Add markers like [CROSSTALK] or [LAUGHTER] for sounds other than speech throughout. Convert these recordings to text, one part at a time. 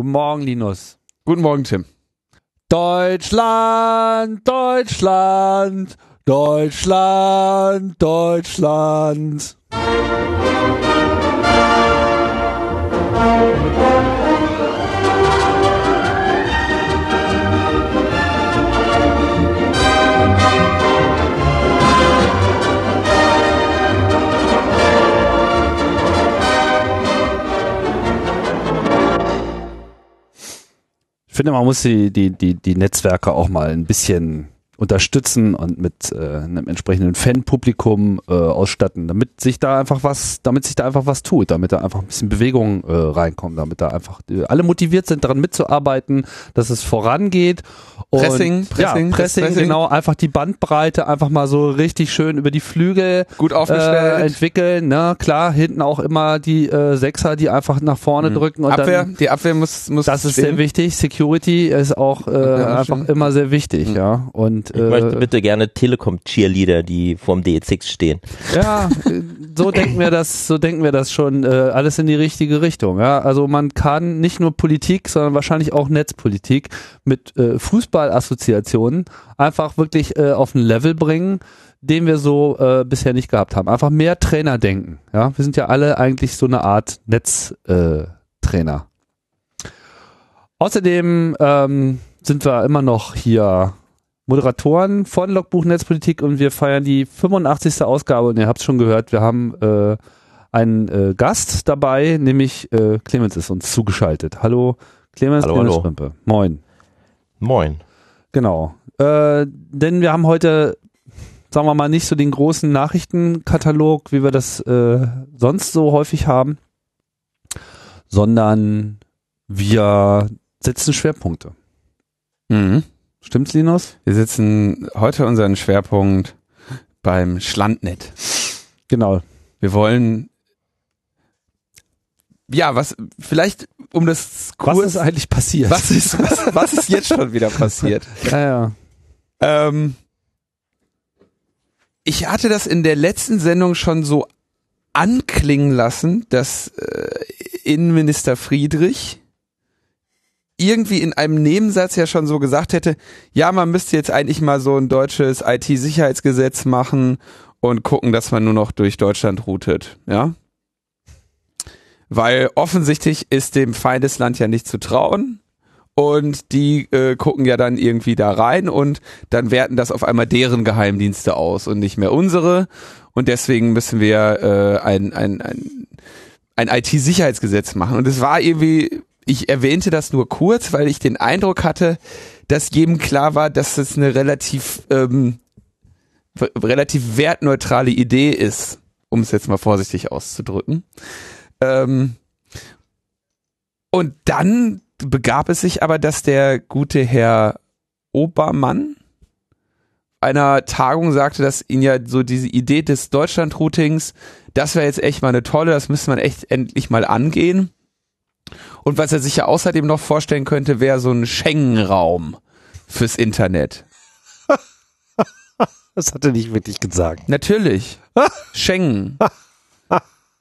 Guten Morgen, Linus. Guten Morgen, Tim. Deutschland, Deutschland, Deutschland, Deutschland. Ich finde, man muss die, die, die, die Netzwerke auch mal ein bisschen unterstützen und mit äh, einem entsprechenden Fanpublikum äh, ausstatten, damit sich da einfach was, damit sich da einfach was tut, damit da einfach ein bisschen Bewegung äh, reinkommt, damit da einfach äh, alle motiviert sind, daran mitzuarbeiten, dass es vorangeht. Und, Pressing, Pressing, ja, Pressing, Pressing. genau, einfach die Bandbreite einfach mal so richtig schön über die Flügel Gut äh, aufgestellt. entwickeln. Ne? Klar, hinten auch immer die äh, Sechser, die einfach nach vorne drücken und Mhm. Abwehr, dann die Abwehr muss, muss das ist stehen. sehr wichtig. Security ist auch äh, Ja, einfach stimmt. immer sehr wichtig, Mhm. ja. Und Ich möchte äh, bitte gerne Telekom-Cheerleader, die vorm DE6 stehen. ja, äh, so denken wir das, so denken wir das schon äh, alles in die richtige Richtung. Ja, also man kann nicht nur Politik, sondern wahrscheinlich auch Netzpolitik mit äh, Fußballassoziationen einfach wirklich äh, auf ein Level bringen, den wir so äh, bisher nicht gehabt haben. Einfach mehr Trainer denken. Ja, wir sind ja alle eigentlich so eine Art Netztrainer. Äh. Außerdem ähm, sind wir immer noch hier Moderatoren von Logbuch Netzpolitik und wir feiern die 85. Ausgabe und ihr habt es schon gehört, wir haben äh, einen äh, Gast dabei, nämlich äh, Clemens ist uns zugeschaltet. Hallo Clemens, Hallo, Clemens hallo. Schrimpe. Moin. Moin. Genau. Äh, denn wir haben heute, sagen wir mal, nicht so den großen Nachrichtenkatalog, wie wir das äh, sonst so häufig haben, sondern wir setzen Schwerpunkte. Mhm. Stimmt's, Linus? Wir setzen heute unseren Schwerpunkt beim Schlandnet. Genau. Wir wollen ja, was vielleicht um das Was kurz ist eigentlich passiert? was ist was, was ist jetzt schon wieder passiert? [LAUGHS] Ja, ja. Ähm, ich hatte das in der letzten Sendung schon so anklingen lassen, dass äh, Innenminister Friedrich irgendwie in einem Nebensatz ja schon so gesagt hätte, ja, man müsste jetzt eigentlich mal so ein deutsches IT-Sicherheitsgesetz machen und gucken, dass man nur noch durch Deutschland routet, ja? Weil offensichtlich ist dem Feindesland ja nicht zu trauen und die äh, gucken ja dann irgendwie da rein und dann werten das auf einmal deren Geheimdienste aus und nicht mehr unsere und deswegen müssen wir äh, ein, ein, ein, ein IT-Sicherheitsgesetz machen und es war irgendwie, ich erwähnte das nur kurz, weil ich den Eindruck hatte, dass jedem klar war, dass es eine relativ ähm, relativ wertneutrale Idee ist, um es jetzt mal vorsichtig auszudrücken. Ähm, und dann begab es sich aber, dass der gute Herr Obermann einer Tagung sagte, dass ihn ja so diese Idee des Deutschland-Routings, das wäre jetzt echt mal eine tolle, das müsste man echt endlich mal angehen. Und was er sich ja außerdem noch vorstellen könnte, wäre so ein Schengen-Raum fürs Internet. [LAUGHS] Das hat er nicht wirklich gesagt. Natürlich. Schengen.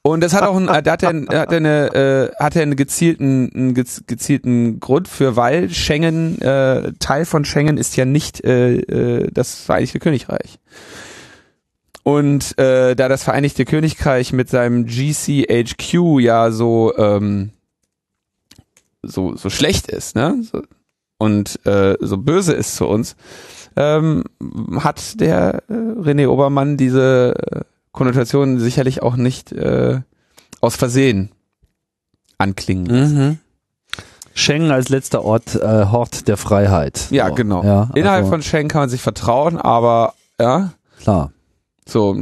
Und das hat auch einen, da hat er, hat er eine, äh, hat er einen gezielten, einen gez- gezielten Grund für, weil Schengen, äh, Teil von Schengen ist ja nicht äh, äh, das Vereinigte Königreich. Und äh, da das Vereinigte Königreich mit seinem GCHQ ja so ähm, so so schlecht ist, ne? So, und äh, so böse ist zu uns, ähm, hat der äh, René Obermann diese äh, Konnotation sicherlich auch nicht äh, aus Versehen anklingen lassen. Mhm. Schengen als letzter Ort, äh, Hort der Freiheit. Ja, So, genau. Ja, Innerhalb also, von Schengen kann man sich vertrauen, aber ja, klar. so.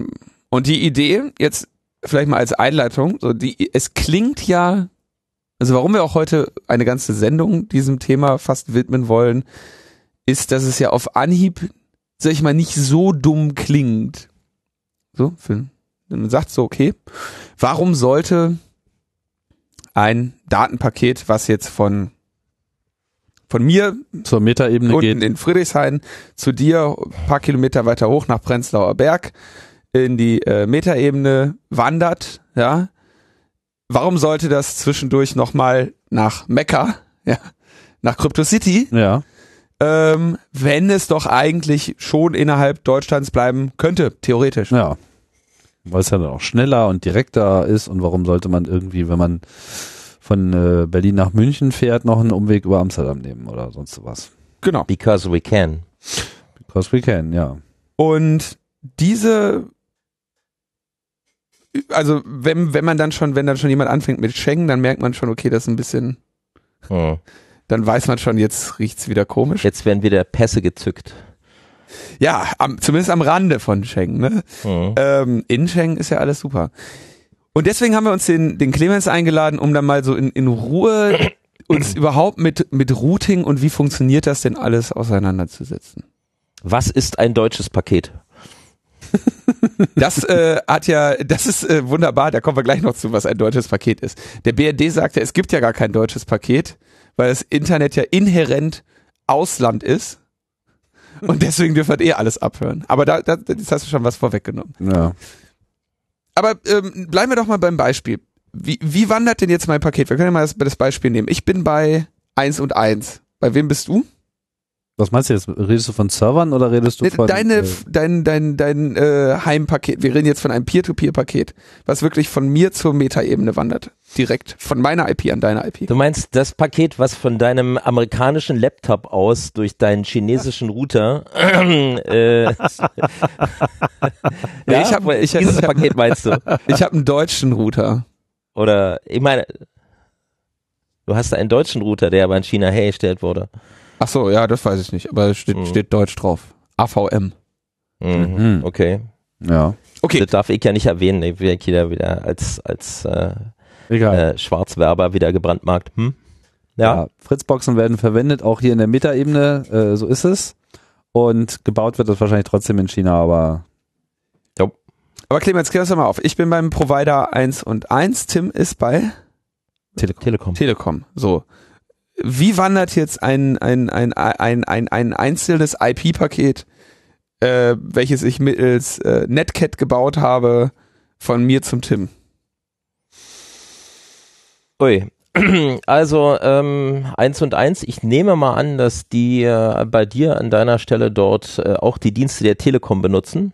Und die Idee, jetzt vielleicht mal als Einleitung, so die, es klingt ja, also warum wir auch heute eine ganze Sendung diesem Thema fast widmen wollen, ist, dass es ja auf Anhieb, sag ich mal, nicht so dumm klingt. So, für, man sagt so, okay, warum sollte ein Datenpaket, was jetzt von von mir Zur Metaebene unten geht. in Friedrichshain zu dir, ein paar Kilometer weiter hoch nach Prenzlauer Berg, in die äh, Metaebene wandert, ja. Warum sollte das zwischendurch nochmal nach Mekka, ja, nach Crypto City, Ja. ähm, wenn es doch eigentlich schon innerhalb Deutschlands bleiben könnte, theoretisch. Ja. Weil es ja dann auch schneller und direkter ist und warum sollte man irgendwie, wenn man von äh, Berlin nach München fährt, noch einen Umweg über Amsterdam nehmen oder sonst was. Genau. Because we can. Because we can, ja. Und diese, also wenn, wenn man dann schon, wenn dann schon jemand anfängt mit Schengen, dann merkt man schon, okay, das ist ein bisschen, Hm. dann weiß man schon, jetzt riecht's wieder komisch. Jetzt werden wieder Pässe gezückt. Ja, am, zumindest am Rande von Schengen. Ne? Hm. Ähm, in Schengen ist ja alles super. Und deswegen haben wir uns den, den Clemens eingeladen, um dann mal so in, in Ruhe [CLEARS THROAT] uns überhaupt mit, mit Routing und wie funktioniert das denn alles auseinanderzusetzen. Was ist ein deutsches Paket? Das äh, hat ja, das ist äh, wunderbar, da kommen wir gleich noch zu, was ein deutsches Paket ist. Der BRD sagte, es gibt ja gar kein deutsches Paket, weil das Internet ja inhärent Ausland ist. Und deswegen dürfen wir eh alles abhören. Aber da, da jetzt hast du schon was vorweggenommen. Ja. Aber ähm, bleiben wir doch mal beim Beispiel. Wie, wie wandert denn jetzt mein Paket? Wir können ja mal das, das Beispiel nehmen. Ich bin bei 1 und 1. Bei wem bist du? Was meinst du jetzt? Redest du von Servern oder redest du von Deine, äh, dein, dein, dein äh, Heimpaket. Wir reden jetzt von einem Peer-to-Peer-Paket, was wirklich von mir zur Metaebene wandert. Direkt. Von meiner IP an deine IP. Du meinst das Paket, was von deinem amerikanischen Laptop aus durch deinen chinesischen Router äh, [LAUGHS] Ja, ich hab- ich hab- dieses ich hab- Paket meinst du? Ich habe einen deutschen Router. Oder ich meine, du hast einen deutschen Router, der aber in China hergestellt wurde. Ach so, ja, das weiß ich nicht, aber es steht, Mhm. steht Deutsch drauf. AVM. Mhm. Mhm. Okay. Ja. Okay, Das darf ich ja nicht erwähnen. Ich werde wieder wieder als als äh, Egal. äh, Schwarzwerber wieder gebrandmarkt. Hm? Ja. Ja. Fritzboxen werden verwendet, auch hier in der Metaebene, äh, so ist es. Und gebaut wird das wahrscheinlich trotzdem in China, aber aber Clemens, klär das mal auf. Ich bin beim Provider 1 und 1. Tim ist bei Telekom. Telekom. Telekom. So. Wie wandert jetzt ein, ein, ein, ein, ein, ein einzelnes IP-Paket, äh, welches ich mittels äh, Netcat gebaut habe, von mir zum Tim? Ui. [CLEARS THROAT] Also ähm, eins und eins. Ich nehme mal an, dass die äh, bei dir an deiner Stelle dort äh, auch die Dienste der Telekom benutzen.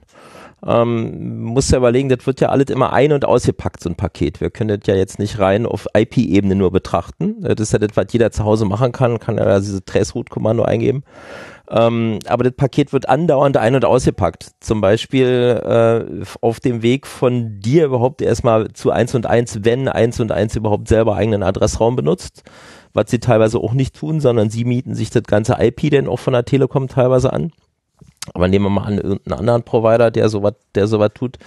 Ähm, muss ja überlegen, das wird ja alles immer ein- und ausgepackt, so ein Paket. Wir können das ja jetzt nicht rein auf IP-Ebene nur betrachten. Das ist ja das, was jeder zu Hause machen kann, kann ja diese Traceroute-Kommando eingeben. Ähm, aber das Paket wird andauernd ein- und ausgepackt. Zum Beispiel äh, auf dem Weg von dir überhaupt erstmal zu 1 und 1, wenn 1 und 1 überhaupt selber eigenen Adressraum benutzt, was sie teilweise auch nicht tun, sondern sie mieten sich das ganze IP dann auch von der Telekom teilweise an. Aber nehmen wir mal an, irgendeinen anderen Provider, der sowas, der sowas tut.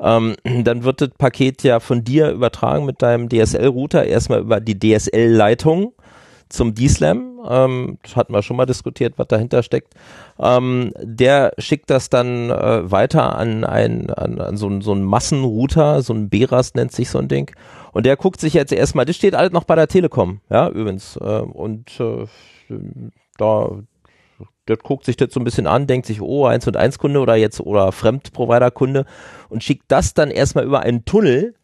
Ähm, dann wird das Paket ja von dir übertragen mit deinem DSL-Router erstmal über die DSL-Leitung zum D-Slam. Ähm, das hatten wir schon mal diskutiert, was dahinter steckt. Ähm, der schickt das dann äh, weiter an, ein, an, an so, einen- Massenrouter, so ein Beras nennt sich so ein Ding. Und der guckt sich jetzt erstmal, das steht alles noch bei der Telekom, ja, übrigens. Äh, und äh, da, das guckt sich das so ein bisschen an, denkt sich, oh, 1 und 1 Kunde oder jetzt oder Fremdprovider-Kunde und schickt das dann erstmal über einen Tunnel,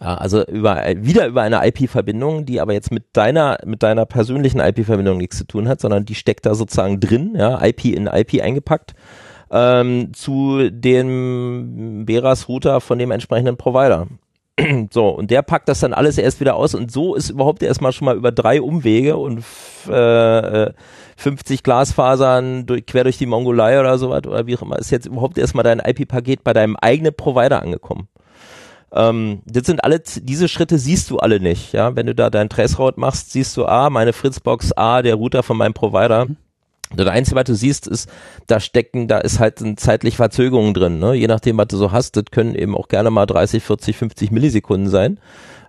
also über, wieder über eine IP-Verbindung, die aber jetzt mit deiner, mit deiner persönlichen IP-Verbindung nichts zu tun hat, sondern die steckt da sozusagen drin, ja, IP in IP eingepackt, ähm, zu dem Beras-Router von dem entsprechenden Provider. [CLEARS THROAT] So, und der packt das dann alles erst wieder aus und so ist überhaupt erstmal schon mal über drei Umwege und äh, äh, 50 Glasfasern durch, quer durch die Mongolei oder sowas oder wie auch immer, ist jetzt überhaupt erstmal dein IP-Paket bei deinem eigenen Provider angekommen. Ähm, das sind alle, diese Schritte siehst du alle nicht, ja. Wenn du da dein Traceroute machst, siehst du, ah, meine Fritzbox, ah, der Router von meinem Provider. Das Einzige, was du siehst, ist, da stecken, da ist halt eine zeitliche Verzögerung drin, ne? Je nachdem, was du so hast, das können eben auch gerne mal 30, 40, 50 Millisekunden sein,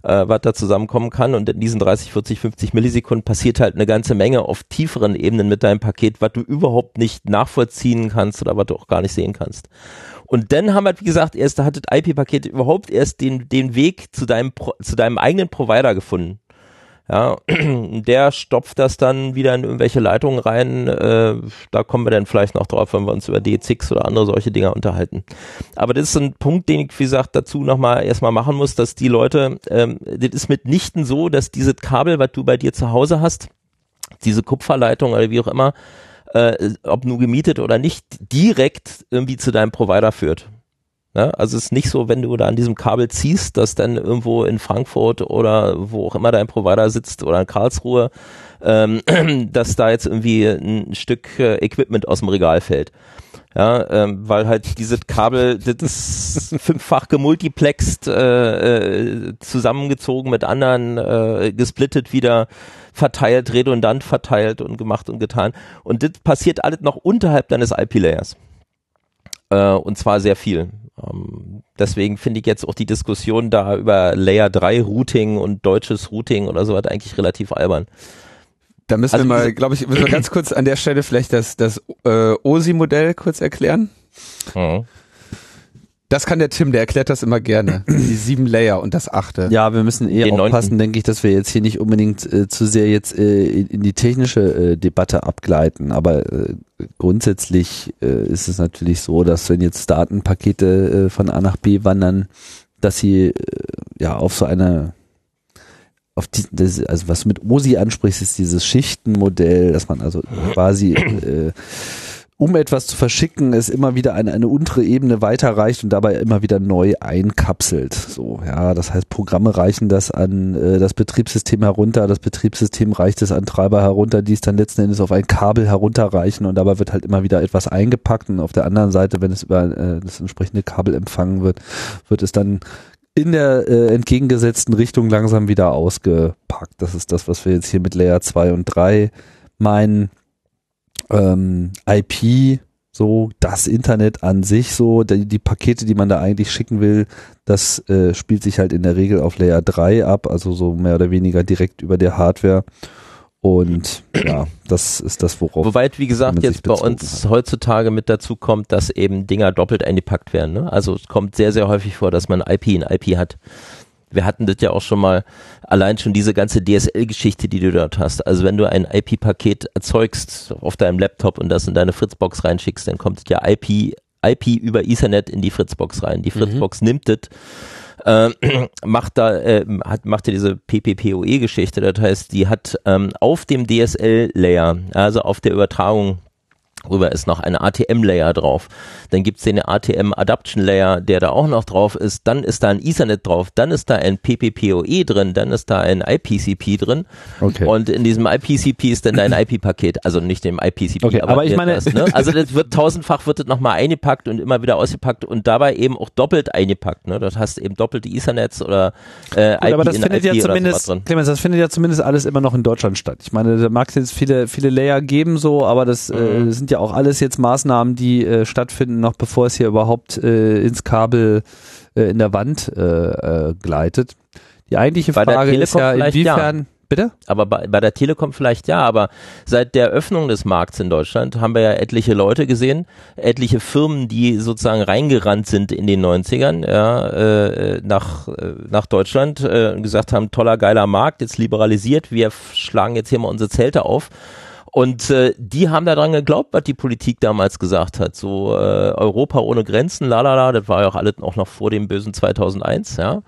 äh, was da zusammenkommen kann. Und in diesen 30, 40, 50 Millisekunden passiert halt eine ganze Menge auf tieferen Ebenen mit deinem Paket, was du überhaupt nicht nachvollziehen kannst oder was du auch gar nicht sehen kannst. Und dann haben wir, wie gesagt, erst, da hat das IP-Paket überhaupt erst den, den Weg zu deinem, zu deinem eigenen Provider gefunden. Ja, [CLEARS THROAT] der stopft das dann wieder in irgendwelche Leitungen rein. Äh, da kommen wir dann vielleicht noch drauf, wenn wir uns über DZ6 oder andere solche Dinger unterhalten. Aber das ist ein Punkt, den ich, wie gesagt, dazu nochmal erstmal machen muss, dass die Leute, ähm, das ist mitnichten so, dass dieses Kabel, was du bei dir zu Hause hast, diese Kupferleitung oder wie auch immer, äh, ob nur gemietet oder nicht, direkt irgendwie zu deinem Provider führt. Ja, also es ist nicht so, wenn du da an diesem Kabel ziehst, dass dann irgendwo in Frankfurt oder wo auch immer dein Provider sitzt oder in Karlsruhe, ähm, [CLEARS THROAT] dass da jetzt irgendwie ein Stück äh, Equipment aus dem Regal fällt. Ja, ähm, weil halt dieses Kabel, das ist [LAUGHS] fünffach gemultiplext, äh, äh, zusammengezogen mit anderen, äh, gesplittet wieder, verteilt, redundant verteilt und gemacht und getan. Und das passiert alles noch unterhalb deines IP-Layers. Äh, und zwar sehr viel. Ähm, deswegen finde ich jetzt auch die Diskussion da über Layer 3 Routing und deutsches Routing oder so hat eigentlich relativ albern. Da müssen Also wir mal, glaube ich, müssen wir [CLEARS THROAT] ganz kurz an der Stelle vielleicht das, das äh, OSI-Modell kurz erklären. Mhm. Das kann der Tim, der erklärt das immer gerne. Die sieben Layer und das achte. Ja, wir müssen eher Den aufpassen, denke ich, dass wir jetzt hier nicht unbedingt äh, zu sehr jetzt äh, in, in die technische äh, Debatte abgleiten. Aber äh, grundsätzlich äh, ist es natürlich so, dass wenn jetzt Datenpakete äh, von A nach B wandern, dass sie äh, ja auf so eine auf die, das, also was du mit OSI ansprichst, ist dieses Schichtenmodell, dass man also quasi äh, um etwas zu verschicken, es immer wieder eine, eine untere Ebene weiterreicht und dabei immer wieder neu einkapselt. So, ja, das heißt, Programme reichen das an äh, das Betriebssystem herunter, das Betriebssystem reicht es an Treiber herunter, die es dann letzten Endes auf ein Kabel herunterreichen und dabei wird halt immer wieder etwas eingepackt und auf der anderen Seite, wenn es über äh, das entsprechende Kabel empfangen wird, wird es dann in der äh, entgegengesetzten Richtung langsam wieder ausgepackt. Das ist das, was wir jetzt hier mit Layer 2 und 3 meinen ähm, IP, so das Internet an sich, so die, die Pakete, die man da eigentlich schicken will, das äh, spielt sich halt in der Regel auf Layer 3 ab, also so mehr oder weniger direkt über der Hardware. Und ja, das ist das, worauf. Wobei, wie gesagt, jetzt bei uns heutzutage mit dazu kommt, dass eben Dinger doppelt eingepackt werden. Ne? Also es kommt sehr, sehr häufig vor, dass man IP in IP hat. Wir hatten das ja auch schon mal, allein schon diese ganze DSL-Geschichte, die du dort hast. Also wenn du ein IP-Paket erzeugst auf deinem Laptop und das in deine Fritzbox reinschickst, dann kommt ja IP, IP über Ethernet in die Fritzbox rein. Die Fritzbox nimmt das äh, [CLEARS THROAT] macht da äh, hat macht ja diese PPPoE-Geschichte. Das heißt, die hat ähm, auf dem DSL-Layer, also auf der Übertragung rüber ist noch ein ATM-Layer drauf. Dann gibt's den ATM-Adaption-Layer, der da auch noch drauf ist. Dann ist da ein Ethernet drauf. Dann ist da ein PPPoE drin. Dann ist da ein IPCP drin. Okay. Und in diesem IPCP ist dann dein [CLEARS THROAT] IP-Paket. Also nicht dem IPCP, Okay, aber ich meine- das, ne? [LAUGHS] Also das wird tausendfach wird das nochmal eingepackt und immer wieder ausgepackt und dabei eben auch doppelt eingepackt. Ne? Das heißt eben doppelte Ethernets oder äh, Gut, aber das in findet IP ja zumindest. Clemens, das findet ja zumindest alles immer noch in Deutschland statt. Ich meine, da mag es jetzt viele, viele Layer geben so, aber das Mhm. äh, sind ja auch alles jetzt Maßnahmen, die äh, stattfinden, noch bevor es hier überhaupt äh, ins Kabel äh, in der Wand äh, äh, gleitet. Die eigentliche Bei Frage ist ja, vielleicht ja. inwiefern, bitte? Aber bei, bei der Telekom vielleicht ja, aber seit der Öffnung des Markts in Deutschland haben wir ja etliche Leute gesehen, etliche Firmen, die sozusagen reingerannt sind in den 90ern, ja, äh, nach, äh, nach Deutschland äh, und gesagt haben, toller, geiler Markt, jetzt liberalisiert, wir schlagen jetzt hier mal unsere Zelte auf. Und äh, die haben daran geglaubt, was die Politik damals gesagt hat. So äh, Europa ohne Grenzen, la la la, das war ja auch alles auch noch vor dem bösen 2001, ja.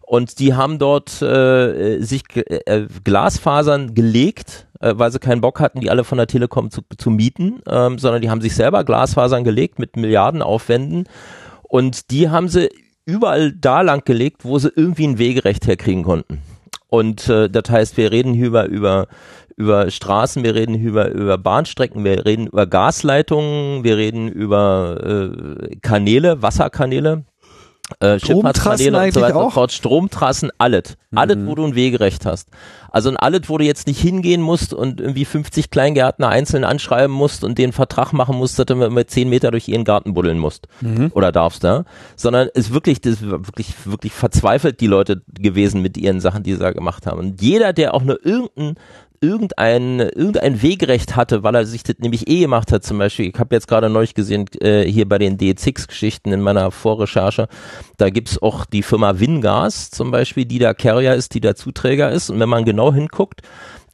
Und die haben dort äh, sich äh, Glasfasern gelegt, äh, weil sie keinen Bock hatten, die alle von der Telekom zu, zu mieten, ähm, sondern die haben sich selber Glasfasern gelegt mit Milliardenaufwänden. Und die haben sie überall da lang gelegt, wo sie irgendwie ein Wegerecht herkriegen konnten. Und äh, das heißt, wir reden hier über, über, über Straßen, wir reden über, über Bahnstrecken, wir reden über Gasleitungen, wir reden über äh, Kanäle, Wasserkanäle, äh, Schifffahrtskanäle und so weiter und fort, Stromtrassen, alles. Alles, wo du ein Wegerecht hast. Also in alles, wo du jetzt nicht hingehen musst und irgendwie 50 Kleingärtner einzeln anschreiben musst und den Vertrag machen musst, dass du mit 10 Meter durch ihren Garten buddeln musst. Oder darfst, ne? Sondern ist wirklich, das ist wirklich, wirklich verzweifelt die Leute gewesen mit ihren Sachen, die sie da gemacht haben. Und jeder, der auch nur irgendein irgendein, irgendein Wegerecht hatte, weil er sich das nämlich eh gemacht hat, zum Beispiel, ich habe jetzt gerade neulich gesehen, äh, hier bei den DX-Geschichten in meiner Vorrecherche, da gibt's auch die Firma Wingas zum Beispiel, die da Carrier ist, die da Zuträger ist. Und wenn man genau hinguckt,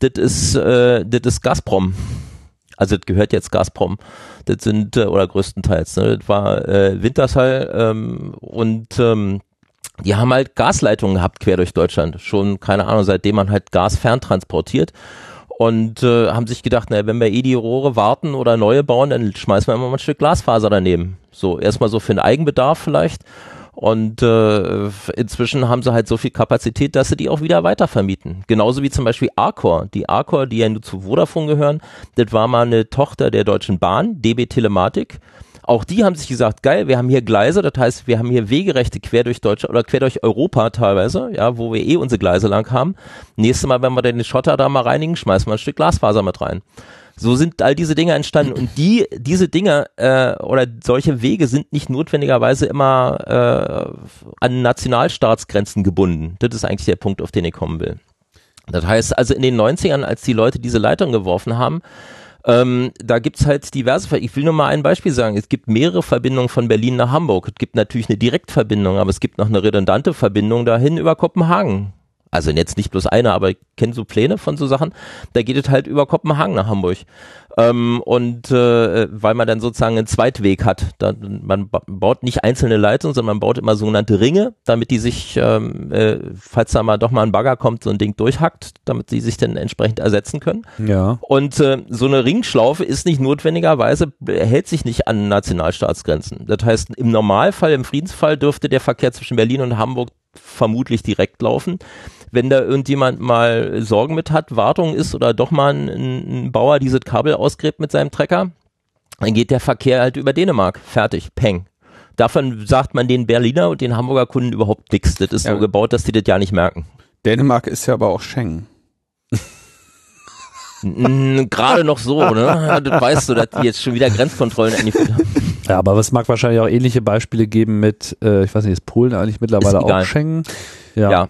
das ist, äh, das ist Gazprom. Also das gehört jetzt Gazprom. Das sind, äh, oder größtenteils, ne? Das war äh, Wintershall ähm, und ähm, die haben halt Gasleitungen gehabt quer durch Deutschland. Schon, keine Ahnung, seitdem man halt Gas ferntransportiert. Und äh, haben sich gedacht, naja, wenn wir eh die Rohre warten oder neue bauen, dann schmeißen wir immer mal ein Stück Glasfaser daneben. So, erstmal so für den Eigenbedarf vielleicht. Und äh, inzwischen haben sie halt so viel Kapazität, dass sie die auch wieder weitervermieten. Genauso wie zum Beispiel Arcor. Die Arcor, die ja nur zu Vodafone gehören, das war mal eine Tochter der Deutschen Bahn, DB Telematik. Auch die haben sich gesagt, geil, wir haben hier Gleise, das heißt, wir haben hier Wegerechte quer durch Deutschland oder quer durch Europa teilweise, ja, wo wir eh unsere Gleise lang haben. Nächstes Mal, wenn wir den Schotter da mal reinigen, schmeißen wir ein Stück Glasfaser mit rein. So sind all diese Dinge entstanden und die, diese Dinge äh, oder solche Wege sind nicht notwendigerweise immer äh, an Nationalstaatsgrenzen gebunden. Das ist eigentlich der Punkt, auf den ich kommen will. Das heißt also in den 90ern, als die Leute diese Leitung geworfen haben, ähm, da gibt's halt diverse, ich will nur mal ein Beispiel sagen, es gibt mehrere Verbindungen von Berlin nach Hamburg. Es gibt natürlich eine Direktverbindung, aber es gibt noch eine redundante Verbindung dahin über Kopenhagen. Also jetzt nicht bloß eine, aber ich kenne so Pläne von so Sachen. Da geht es halt über Kopenhagen nach Hamburg. Ähm, und äh, weil man dann sozusagen einen Zweitweg hat. Da, man baut nicht einzelne Leitungen, sondern man baut immer sogenannte Ringe, damit die sich, ähm, äh, falls da mal doch mal ein Bagger kommt, so ein Ding durchhackt, damit sie sich dann entsprechend ersetzen können. Ja. Und äh, so eine Ringschlaufe ist nicht notwendigerweise, hält sich nicht an Nationalstaatsgrenzen. Das heißt, im Normalfall, im Friedensfall dürfte der Verkehr zwischen Berlin und Hamburg vermutlich direkt laufen wenn da irgendjemand mal Sorgen mit hat, Wartung ist oder doch mal ein, ein Bauer dieses Kabel ausgräbt mit seinem Trecker, dann geht der Verkehr halt über Dänemark. Fertig. Peng. Davon sagt man den Berliner und den Hamburger Kunden überhaupt nichts. Das ist ja. so gebaut, dass die das ja nicht merken. Dänemark ist ja aber auch Schengen. Gerade noch so, ne? Das weißt du, dass die jetzt schon wieder Grenzkontrollen eingeführt haben. Ja, aber es mag wahrscheinlich auch ähnliche Beispiele geben mit, äh, ich weiß nicht, ist Polen eigentlich mittlerweile auch Schengen? Ja. ja.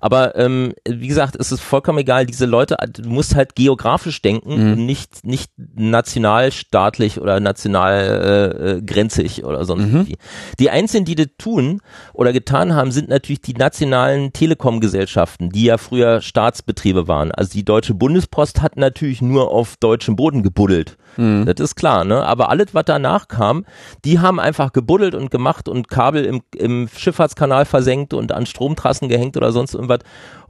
Aber ähm, wie gesagt, es ist vollkommen egal, diese Leute, du musst halt geografisch denken mhm. und nicht, nicht nationalstaatlich oder nationalgrenzig äh, äh oder sonst mhm. wie. Die Einzigen, die das tun oder getan haben, sind natürlich die nationalen Telekom-Gesellschaften, die ja früher Staatsbetriebe waren. Also die Deutsche Bundespost hat natürlich nur auf deutschem Boden gebuddelt. Mhm. Das ist klar, ne? Aber alles, was danach kam, die haben einfach gebuddelt und gemacht und Kabel im, im Schifffahrtskanal versenkt und an Stromtrassen gehängt oder sonst irgendwas.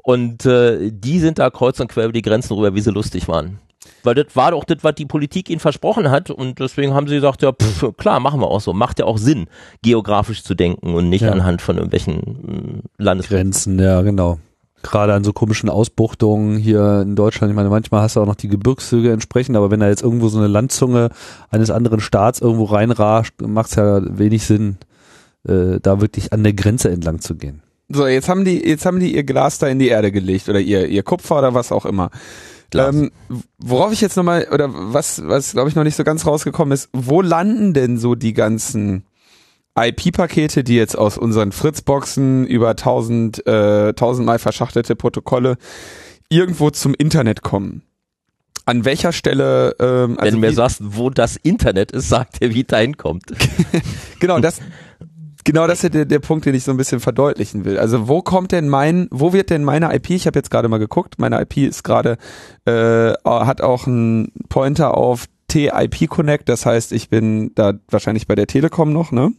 Und äh, die sind da kreuz und quer über die Grenzen rüber, wie sie lustig waren. Weil das war doch das, was die Politik ihnen versprochen hat. Und deswegen haben sie gesagt, ja, pff, klar, machen wir auch so. Macht ja auch Sinn, geografisch zu denken und nicht ja. anhand von irgendwelchen hm, Landesgrenzen. ja, genau gerade an so komischen Ausbuchtungen hier in Deutschland. Ich meine, manchmal hast du auch noch die Gebirgszüge entsprechend, aber wenn da jetzt irgendwo so eine Landzunge eines anderen Staats irgendwo reinrascht, macht es ja wenig Sinn, äh, da wirklich an der Grenze entlang zu gehen. So, jetzt haben die, jetzt haben die ihr Glas da in die Erde gelegt oder ihr, ihr Kupfer oder was auch immer. Ähm, worauf ich jetzt nochmal, oder was, was glaube ich noch nicht so ganz rausgekommen ist, wo landen denn so die ganzen IP-Pakete, die jetzt aus unseren Fritzboxen über 1000 äh, tausendmal verschachtelte Protokolle irgendwo zum Internet kommen. An welcher Stelle? Ähm, also Wenn du mir sagst, wo das Internet ist, sagt er, wie dahin kommt. [LAUGHS] [LAUGHS] genau, das genau das ist der, der Punkt, den ich so ein bisschen verdeutlichen will. Also wo kommt denn mein, wo wird denn meine IP? Ich habe jetzt gerade mal geguckt. Meine IP ist gerade äh, hat auch einen Pointer auf TIP Connect. Das heißt, ich bin da wahrscheinlich bei der Telekom noch, ne?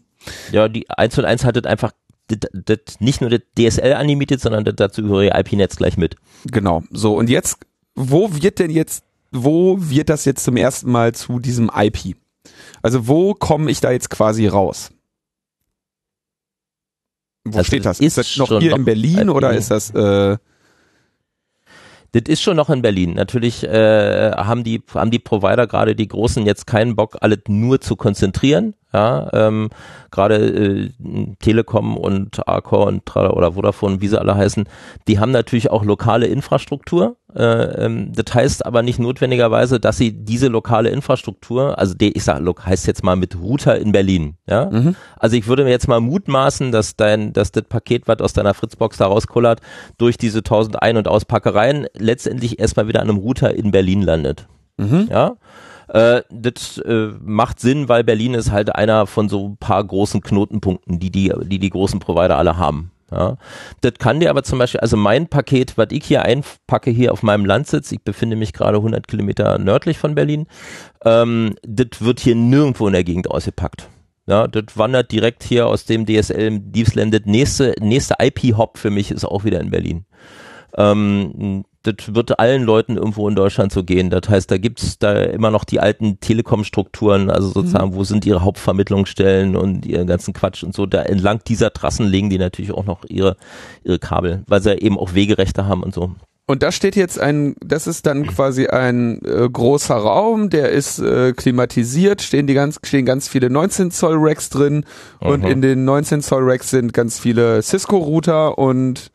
Ja, die 1 und 1 hat das einfach das, das nicht nur das DSL animiert, sondern das dazugehörige IP-Netz gleich mit. Genau. So, und jetzt, wo wird denn jetzt, wo wird das jetzt zum ersten Mal zu diesem IP? Also wo komme ich da jetzt quasi raus? Wo also steht das? Ist, ist das noch hier in Berlin IP. oder ist das äh, das ist schon noch in Berlin. Natürlich äh, haben die haben die Provider gerade die großen jetzt keinen Bock, alles nur zu konzentrieren. Ja, ähm, gerade äh, Telekom und Arcor und oder Vodafone, wie sie alle heißen, die haben natürlich auch lokale Infrastruktur. Äh, ähm, das heißt aber nicht notwendigerweise, dass sie diese lokale Infrastruktur, also die, ich sag, heißt jetzt mal mit Router in Berlin, ja. Mhm. Also ich würde mir jetzt mal mutmaßen, dass dein, dass das Paket, was aus deiner Fritzbox da rauskullert, durch diese 1000 Ein- und Auspackereien letztendlich erstmal wieder an einem Router in Berlin landet. Mhm. Ja. Äh, das äh, macht Sinn, weil Berlin ist halt einer von so ein paar großen Knotenpunkten, die die, die, die großen Provider alle haben. Ja. Das kann dir aber zum Beispiel, also mein Paket, was ich hier einpacke, hier auf meinem Landsitz, ich befinde mich gerade 100 Kilometer nördlich von Berlin, ähm, das wird hier nirgendwo in der Gegend ausgepackt. Ja, das wandert direkt hier aus dem DSL Diebsland. Nächste, nächste IP-Hop für mich ist auch wieder in Berlin. Ähm, das wird allen Leuten irgendwo in Deutschland so gehen. Das heißt, da gibt's da immer noch die alten Telekom-Strukturen, also sozusagen, mhm. wo sind ihre Hauptvermittlungsstellen und ihren ganzen Quatsch und so. Da entlang dieser Trassen legen die natürlich auch noch ihre, ihre Kabel, weil sie ja eben auch Wegerechte haben und so. Und da steht jetzt ein, das ist dann quasi ein äh, großer Raum, der ist äh, klimatisiert, stehen die ganz, stehen ganz viele 19 Zoll Racks drin mhm. und in den 19 Zoll Racks sind ganz viele Cisco Router und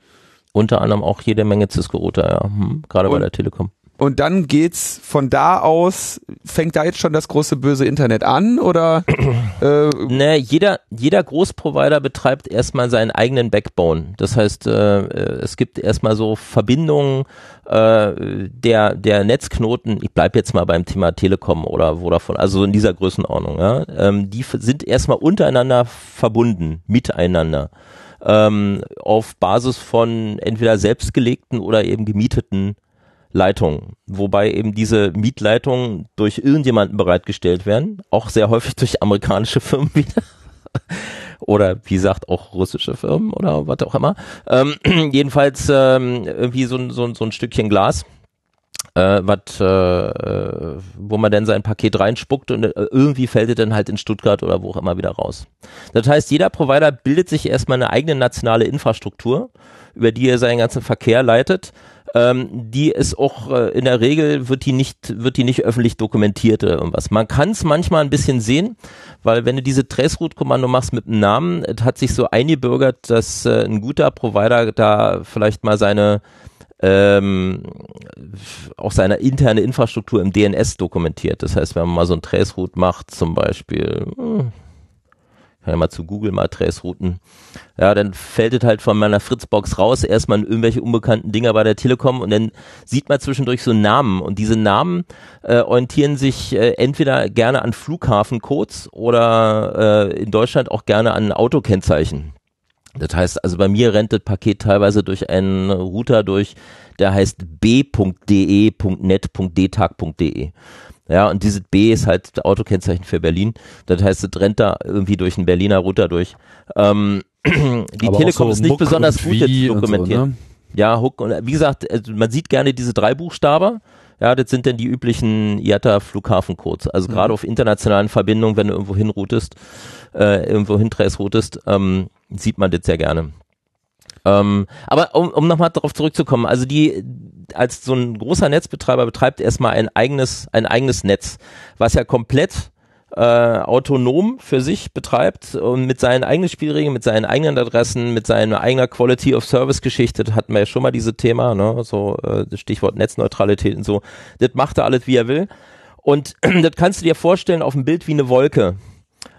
unter anderem auch jede Menge Cisco-Router, ja. Hm, gerade bei der Telekom. Und dann geht's von da aus, fängt da jetzt schon das große böse Internet an oder? [CLEARS THROAT] Äh, ne, jeder, jeder Großprovider betreibt erstmal seinen eigenen Backbone. Das heißt, äh, es gibt erstmal so Verbindungen äh, der, der Netzknoten, ich bleib jetzt mal beim Thema Telekom oder Vodafone, also in dieser Größenordnung, ja, ähm, die sind erstmal untereinander verbunden, miteinander ähm, auf Basis von entweder selbstgelegten oder eben gemieteten Leitungen, wobei eben diese Mietleitungen durch irgendjemanden bereitgestellt werden, auch sehr häufig durch amerikanische Firmen wieder. [LAUGHS] oder wie gesagt auch russische Firmen oder was auch immer. Ähm, [CLEARS THROAT] jedenfalls ähm, irgendwie so, so, so ein Stückchen Glas äh, wat, äh, wo man dann sein Paket reinspuckt und äh, irgendwie fällt es dann halt in Stuttgart oder wo auch immer wieder raus. Das heißt, jeder Provider bildet sich erstmal eine eigene nationale Infrastruktur, über die er seinen ganzen Verkehr leitet. Ähm, die ist auch äh, in der Regel wird die nicht wird die nicht öffentlich dokumentiert oder irgendwas. Man kann es manchmal ein bisschen sehen, weil wenn du diese Traceroute-Kommando machst mit einem Namen, hat sich so eingebürgert, dass äh, ein guter Provider da vielleicht mal seine ähm, auch seine interne Infrastruktur im DNS dokumentiert. Das heißt, wenn man mal so ein Traceroute macht, zum Beispiel, hm, kann ja mal zu Google mal Tracerouten, ja, dann fällt es halt von meiner Fritzbox raus, erstmal irgendwelche unbekannten Dinger bei der Telekom und dann sieht man zwischendurch so Namen und diese Namen äh, orientieren sich äh, entweder gerne an Flughafencodes oder äh, in Deutschland auch gerne an Autokennzeichen. Das heißt, also bei mir rennt das Paket teilweise durch einen Router durch, der heißt b.de.net.dtag.de. Ja, und dieses B ist halt das Autokennzeichen für Berlin. Das heißt, es rennt da irgendwie durch einen Berliner Router durch. Ähm, [CLEARS THROAT] die Aber Telekom so ist nicht Muck besonders gut jetzt dokumentiert. So, ne? Ja, Hook und wie gesagt, also man sieht gerne diese drei Buchstaben. Ja, das sind dann die üblichen IATA-Flughafencodes. Also mhm. gerade auf internationalen Verbindungen, wenn du irgendwo hinroutest, äh, irgendwo hintrace-routest, ähm, sieht man das sehr gerne. Ähm, aber um, um nochmal darauf zurückzukommen, also die, als so ein großer Netzbetreiber betreibt erstmal ein eigenes, ein eigenes Netz, was ja komplett äh, autonom für sich betreibt und mit seinen eigenen Spielregeln, mit seinen eigenen Adressen, mit seiner eigener Quality of Service Geschichte, das hatten wir ja schon mal diese Thema, ne, so äh, Stichwort Netzneutralität und so. Das macht er alles, wie er will. Und [CLEARS THROAT] das kannst du dir vorstellen auf dem Bild wie eine Wolke.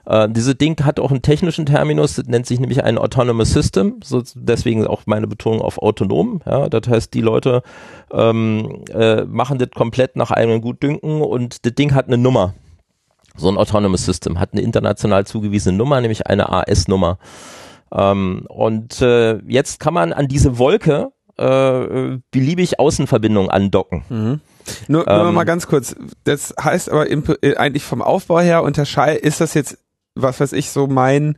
Äh, diese Ding hat auch einen technischen Terminus, das nennt sich nämlich ein Autonomous System, so deswegen auch meine Betonung auf autonom. Ja, das heißt, die Leute ähm, äh, machen das komplett nach eigenem Gutdünken und das Ding hat eine Nummer. So ein Autonomous System hat eine international zugewiesene Nummer, nämlich eine AS-Nummer. Ähm, und äh, jetzt kann man an diese Wolke äh, beliebig Außenverbindungen andocken. Mhm. Nur, nur ähm, mal ganz kurz. Das heißt aber äh, eigentlich vom Aufbau her unterscheidet, ist das jetzt was weiß ich, so mein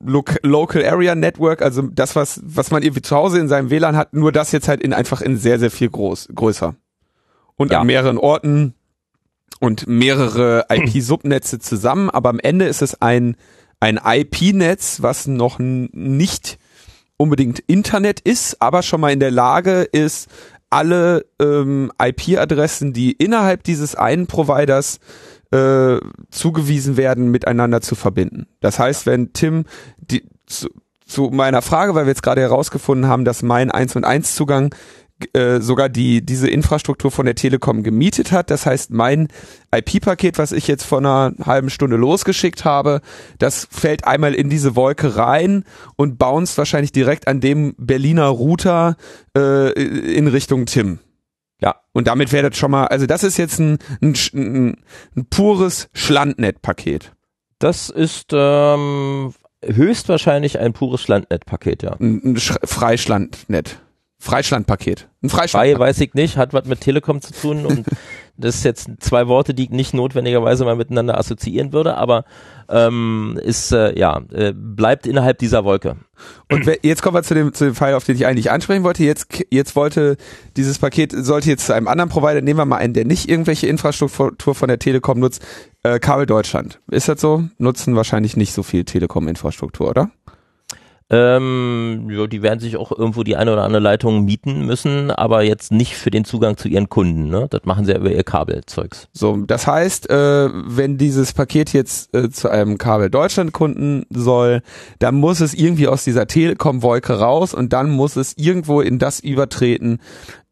Local Area Network, also das, was, was man irgendwie zu Hause in seinem WLAN hat, nur das jetzt halt in einfach in sehr, sehr viel groß, größer. Und ja. an mehreren Orten und mehrere [CLEARS THROAT] IP-Subnetze zusammen, aber am Ende ist es ein, ein IP-Netz, was noch nicht unbedingt Internet ist, aber schon mal in der Lage ist, alle ähm, IP-Adressen, die innerhalb dieses einen Providers äh, zugewiesen werden, miteinander zu verbinden. Das heißt, wenn Tim die, zu, zu meiner Frage, weil wir jetzt gerade herausgefunden haben, dass mein 1 und 1 Zugang äh, sogar die diese Infrastruktur von der Telekom gemietet hat. Das heißt, mein IP-Paket, was ich jetzt vor einer halben Stunde losgeschickt habe, das fällt einmal in diese Wolke rein und bounced wahrscheinlich direkt an dem Berliner Router äh, in Richtung Tim. Ja, und damit wäre das schon mal, also das ist jetzt ein, ein, ein, ein pures Schlandnet-Paket. Das ist ähm, höchstwahrscheinlich ein pures Schlandnet-Paket, ja. Ein, ein Freischlandnet. Freischlandpaket. Ein Freischlandpaket. Frei weiß ich nicht, hat was mit Telekom zu tun und [LAUGHS] das ist jetzt zwei Worte, die ich nicht notwendigerweise mal miteinander assoziieren würde, aber ähm, ist äh, ja äh, bleibt innerhalb dieser Wolke. Und jetzt kommen wir zu dem zu dem Fall, auf den ich eigentlich ansprechen wollte. Jetzt jetzt wollte dieses Paket sollte jetzt zu einem anderen Provider. Nehmen wir mal einen, der nicht irgendwelche Infrastruktur von der Telekom nutzt. Äh, Kabel Deutschland. Ist das so? Nutzen wahrscheinlich nicht so viel Telekom-Infrastruktur, oder? Ähm, ja, die werden sich auch irgendwo die eine oder andere Leitung mieten müssen, aber jetzt nicht für den Zugang zu ihren Kunden. Ne? Das machen sie ja über ihr Kabelzeugs. So, das heißt, äh, wenn dieses Paket jetzt äh, zu einem Kabel Deutschland Kunden soll, dann muss es irgendwie aus dieser Telekom-Wolke raus und dann muss es irgendwo in das übertreten,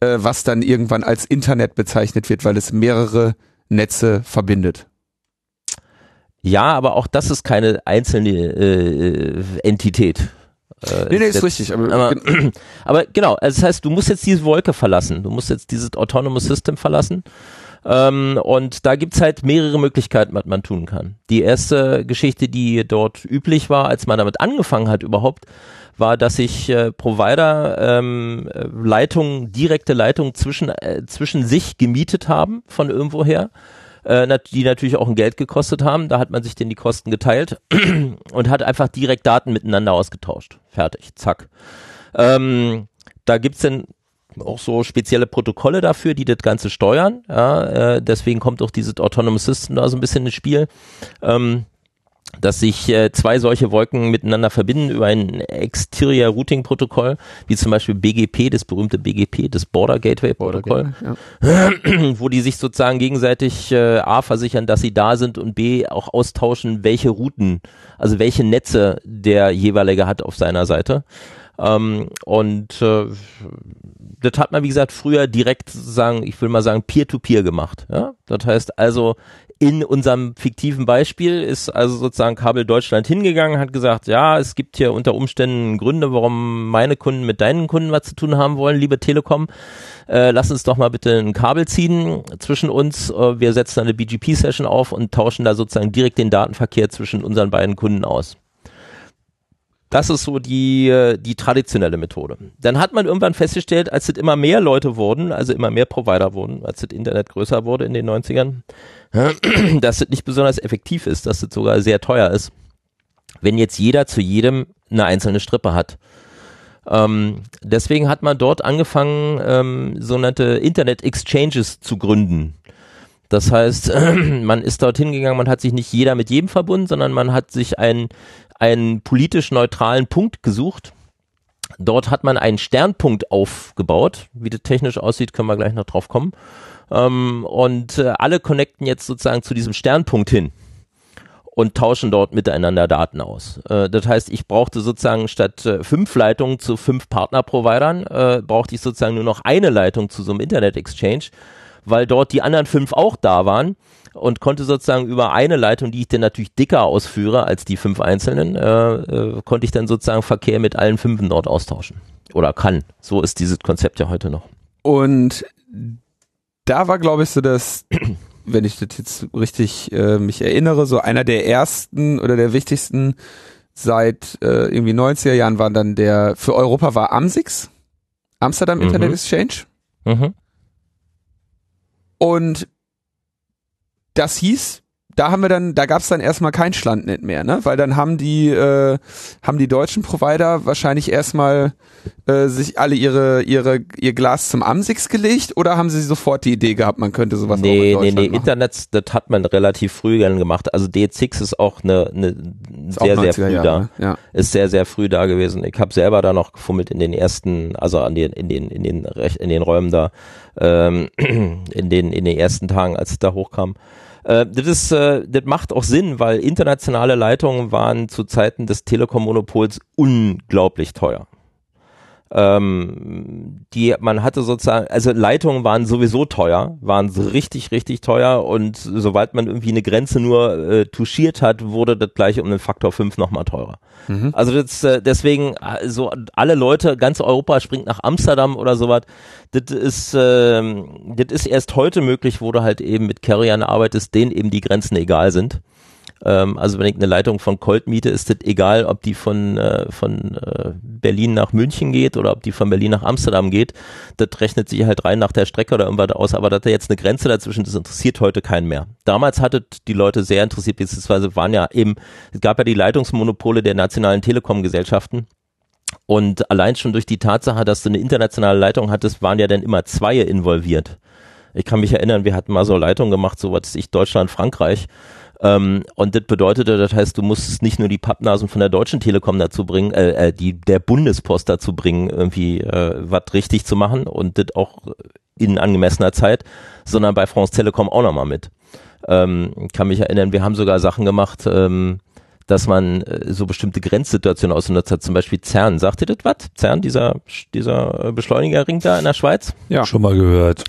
äh, was dann irgendwann als Internet bezeichnet wird, weil es mehrere Netze verbindet. Ja, aber auch das ist keine einzelne äh, Entität. Äh, nee, nee, ist, ist richtig. Aber, aber, [CLEARS THROAT] aber, genau, also das heißt, du musst jetzt diese Wolke verlassen. Du musst jetzt dieses Autonomous System verlassen. Ähm, und da gibt's halt mehrere Möglichkeiten, was man tun kann. Die erste Geschichte, die dort üblich war, als man damit angefangen hat überhaupt, war, dass sich äh, Provider ähm, Leitungen, direkte Leitungen zwischen, äh, zwischen sich gemietet haben von irgendwoher äh, die natürlich auch ein Geld gekostet haben. Da hat man sich denn die Kosten geteilt [CLEARS THROAT] und hat einfach direkt Daten miteinander ausgetauscht. Fertig, zack. Ähm, da gibt's dann auch so spezielle Protokolle dafür, die das Ganze steuern. Ja, äh, deswegen kommt auch dieses Autonomous System da so ein bisschen ins Spiel. Ähm, dass sich äh, zwei solche Wolken miteinander verbinden über ein Exterior Routing Protokoll, wie zum Beispiel BGP, das berühmte BGP, das Border Gateway Protokoll, ja. [CLEARS THROAT] wo die sich sozusagen gegenseitig äh, A versichern, dass sie da sind und B auch austauschen, welche Routen, also welche Netze der jeweilige hat auf seiner Seite. Ähm, und äh, das hat man, wie gesagt, früher direkt sozusagen, ich will mal sagen, peer-to-peer -peer gemacht. Ja? Das heißt also, in unserem fiktiven Beispiel ist also sozusagen Kabel Deutschland hingegangen, hat gesagt, ja, es gibt hier unter Umständen Gründe, warum meine Kunden mit deinen Kunden was zu tun haben wollen, liebe Telekom. Äh, lass uns doch mal bitte ein Kabel ziehen zwischen uns. Äh, wir setzen eine BGP-Session auf und tauschen da sozusagen direkt den Datenverkehr zwischen unseren beiden Kunden aus. Das ist so die, äh, die traditionelle Methode. Dann hat man irgendwann festgestellt, als es immer mehr Leute wurden, also immer mehr Provider wurden, als das Internet größer wurde in den 90ern, [CLEARS THROAT] dass es nicht besonders effektiv ist, dass es sogar sehr teuer ist, wenn jetzt jeder zu jedem eine einzelne Strippe hat. Ähm, deswegen hat man dort angefangen, ähm, sogenannte Internet Exchanges zu gründen. Das heißt, [CLEARS THROAT] man ist dorthin gegangen, man hat sich nicht jeder mit jedem verbunden, sondern man hat sich einen einen politisch neutralen Punkt gesucht. Dort hat man einen Sternpunkt aufgebaut. Wie das technisch aussieht, können wir gleich noch drauf kommen. Ähm, und äh, alle connecten jetzt sozusagen zu diesem Sternpunkt hin und tauschen dort miteinander Daten aus. Äh, das heißt, ich brauchte sozusagen statt äh, fünf Leitungen zu fünf Partnerprovidern, äh, brauchte ich sozusagen nur noch eine Leitung zu so einem Internet Exchange, weil dort die anderen fünf auch da waren und konnte sozusagen über eine Leitung, die ich dann natürlich dicker ausführe als die fünf einzelnen, äh, äh, konnte ich dann sozusagen Verkehr mit allen fünf dort austauschen. Oder kann. So ist dieses Konzept ja heute noch. Und da war, glaube ich, so das, [CLEARS THROAT] wenn ich das jetzt richtig äh, mich erinnere, so einer der ersten oder der wichtigsten seit äh, irgendwie 90er Jahren war dann der, für Europa war Amsix, Amsterdam Internet mhm. Exchange. Mhm. Und das hieß, da haben wir dann, da gab es dann erstmal kein Schlandnet mehr, ne? Weil dann haben die, äh, haben die deutschen Provider wahrscheinlich erstmal äh, sich alle ihre, ihre, ihr Glas zum Amsix gelegt oder haben sie sofort die Idee gehabt, man könnte sowas nee, auch in Deutschland Nee, nee, nee, Internet, das hat man relativ früh dann gemacht. Also D6 ist auch eine, eine sehr, sehr früh Jahre, da. Ja. Ist sehr, sehr früh da gewesen. Ich habe selber da noch gefummelt in den ersten, also an den, in den, in den, in den Räumen da, ähm, [CLEARS THROAT] in den, in den ersten Tagen, als es da hochkam. Äh, das, ist, äh, das macht auch Sinn, weil internationale Leitungen waren zu Zeiten des Telekom-Monopols unglaublich teuer. Ähm, die man hatte sozusagen, also Leitungen waren sowieso teuer, waren so richtig, richtig teuer und sobald man irgendwie eine Grenze nur äh, touchiert hat, wurde das gleich um den Faktor 5 nochmal teurer. Mhm. Also das, äh, deswegen, so also alle Leute, ganz Europa springt nach Amsterdam oder sowas, das ist, äh, das ist erst heute möglich, wo du halt eben mit Carriern arbeitest, denen eben die Grenzen egal sind. Ähm, also wenn ich eine Leitung von Colt miete, ist das egal, ob die von, äh, von äh, Berlin nach München geht oder ob die von Berlin nach Amsterdam geht. Das rechnet sich halt rein nach der Strecke oder irgendwas aus. Aber dass da jetzt eine Grenze dazwischen, das interessiert heute keinen mehr. Damals hatte die Leute sehr interessiert, beziehungsweise waren ja eben, es gab ja die Leitungsmonopole der nationalen Telekom-Gesellschaften. Und allein schon durch die Tatsache, dass du eine internationale Leitung hattest, waren ja dann immer zwei involviert. Ich kann mich erinnern, wir hatten mal so Leitungen gemacht, so was ich Deutschland, Frankreich. Ähm, und das bedeutete, das heißt, du musstest nicht nur die Pappnasen von der Deutschen Telekom dazu bringen, äh, äh, die der Bundespost dazu bringen, irgendwie äh, was richtig zu machen und das auch in angemessener Zeit, sondern bei France Telekom auch nochmal mit. Ähm, kann mich erinnern, wir haben sogar Sachen gemacht, ähm, dass man äh, so bestimmte Grenzsituationen ausgenutzt hat, zum Beispiel CERN. Sagt ihr das was? CERN, dieser, dieser Beschleunigerring da in der Schweiz? Ja. Schon mal gehört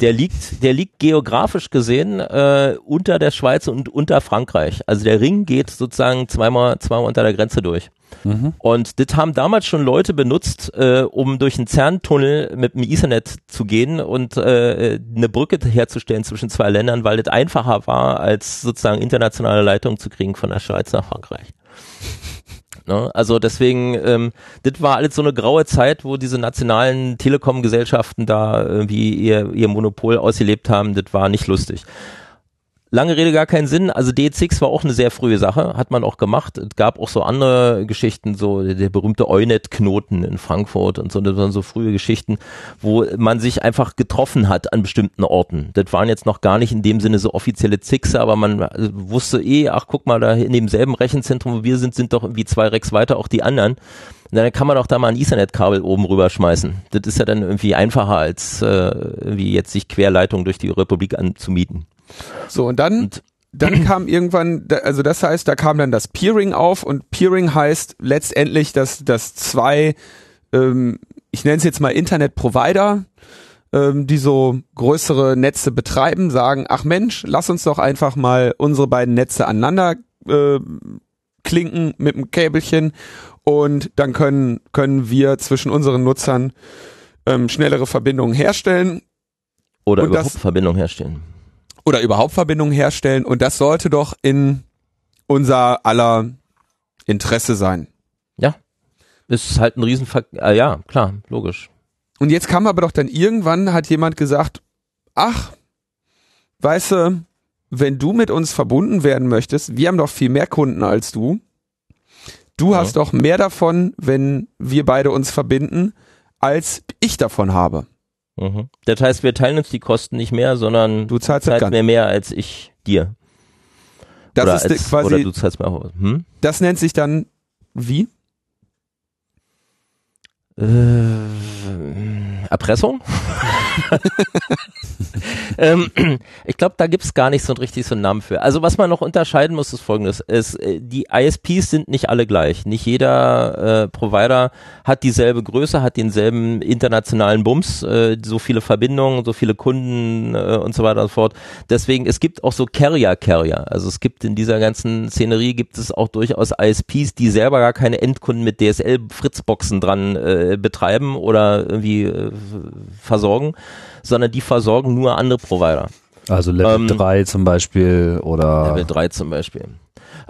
der liegt, der liegt geografisch gesehen äh, unter der Schweiz und unter Frankreich. Also der Ring geht sozusagen zweimal, zweimal unter der Grenze durch. Mhm. Und das haben damals schon Leute benutzt, äh, um durch einen CERN-Tunnel mit dem Ethernet zu gehen und äh, eine Brücke herzustellen zwischen zwei Ländern, weil das einfacher war, als sozusagen internationale Leitungen zu kriegen von der Schweiz nach Frankreich. Ne? Also deswegen, ähm, das war alles so eine graue Zeit, wo diese nationalen Telekom-Gesellschaften da irgendwie ihr, ihr Monopol ausgelebt haben. Das war nicht lustig. Lange Rede gar keinen Sinn. Also DX war auch eine sehr frühe Sache, hat man auch gemacht. Es gab auch so andere Geschichten, so der berühmte Eunet-Knoten in Frankfurt und so, das waren so frühe Geschichten, wo man sich einfach getroffen hat an bestimmten Orten. Das waren jetzt noch gar nicht in dem Sinne so offizielle Zixe, aber man äh, wusste eh, ach guck mal, da in demselben Rechenzentrum, wo wir sind, sind doch irgendwie zwei Recks weiter auch die anderen. Und dann kann man doch da mal ein Ethernet-Kabel oben rüber schmeißen. Das ist ja dann irgendwie einfacher, als äh, wie jetzt sich Querleitungen durch die Republik anzumieten. So, und dann, dann kam irgendwann, also das heißt, da kam dann das Peering auf und Peering heißt letztendlich, dass, dass zwei, ähm, ich nenne es jetzt mal Internet-Provider, ähm, die so größere Netze betreiben, sagen, ach Mensch, lass uns doch einfach mal unsere beiden Netze aneinander äh, klinken mit einem Käbelchen und dann können, können wir zwischen unseren Nutzern ähm, schnellere Verbindungen herstellen. Oder und überhaupt das, Verbindungen herstellen oder überhaupt Verbindungen herstellen und das sollte doch in unser aller Interesse sein. Ja. Ist halt ein Riesenver äh, ja, klar, logisch. Und jetzt kam aber doch dann irgendwann hat jemand gesagt, ach, weißt du, wenn du mit uns verbunden werden möchtest, wir haben doch viel mehr Kunden als du. Du ja. hast doch mehr davon, wenn wir beide uns verbinden, als ich davon habe. Mhm. Das heißt, wir teilen uns die Kosten nicht mehr, sondern du zahlst, zahlst mir mehr als ich dir. Das oder ist als, quasi. Oder du zahlst mir auch. Hm? Das nennt sich dann wie? Äh, Erpressung? [LAUGHS] ähm, ich glaube, da gibt's gar nicht so richtig so einen Namen für. Also was man noch unterscheiden muss, ist folgendes. Es, äh, die ISPs sind nicht alle gleich. Nicht jeder äh, Provider hat dieselbe Größe, hat denselben internationalen Bums, äh, so viele Verbindungen, so viele Kunden äh, und so weiter und so fort. Deswegen, es gibt auch so Carrier-Carrier. Also es gibt in dieser ganzen Szenerie gibt es auch durchaus ISPs, die selber gar keine Endkunden mit DSL-Fritzboxen dran äh, betreiben oder irgendwie äh, versorgen, sondern die versorgen nur andere Provider. Also Level ähm, 3 zum Beispiel oder Level 3 zum Beispiel.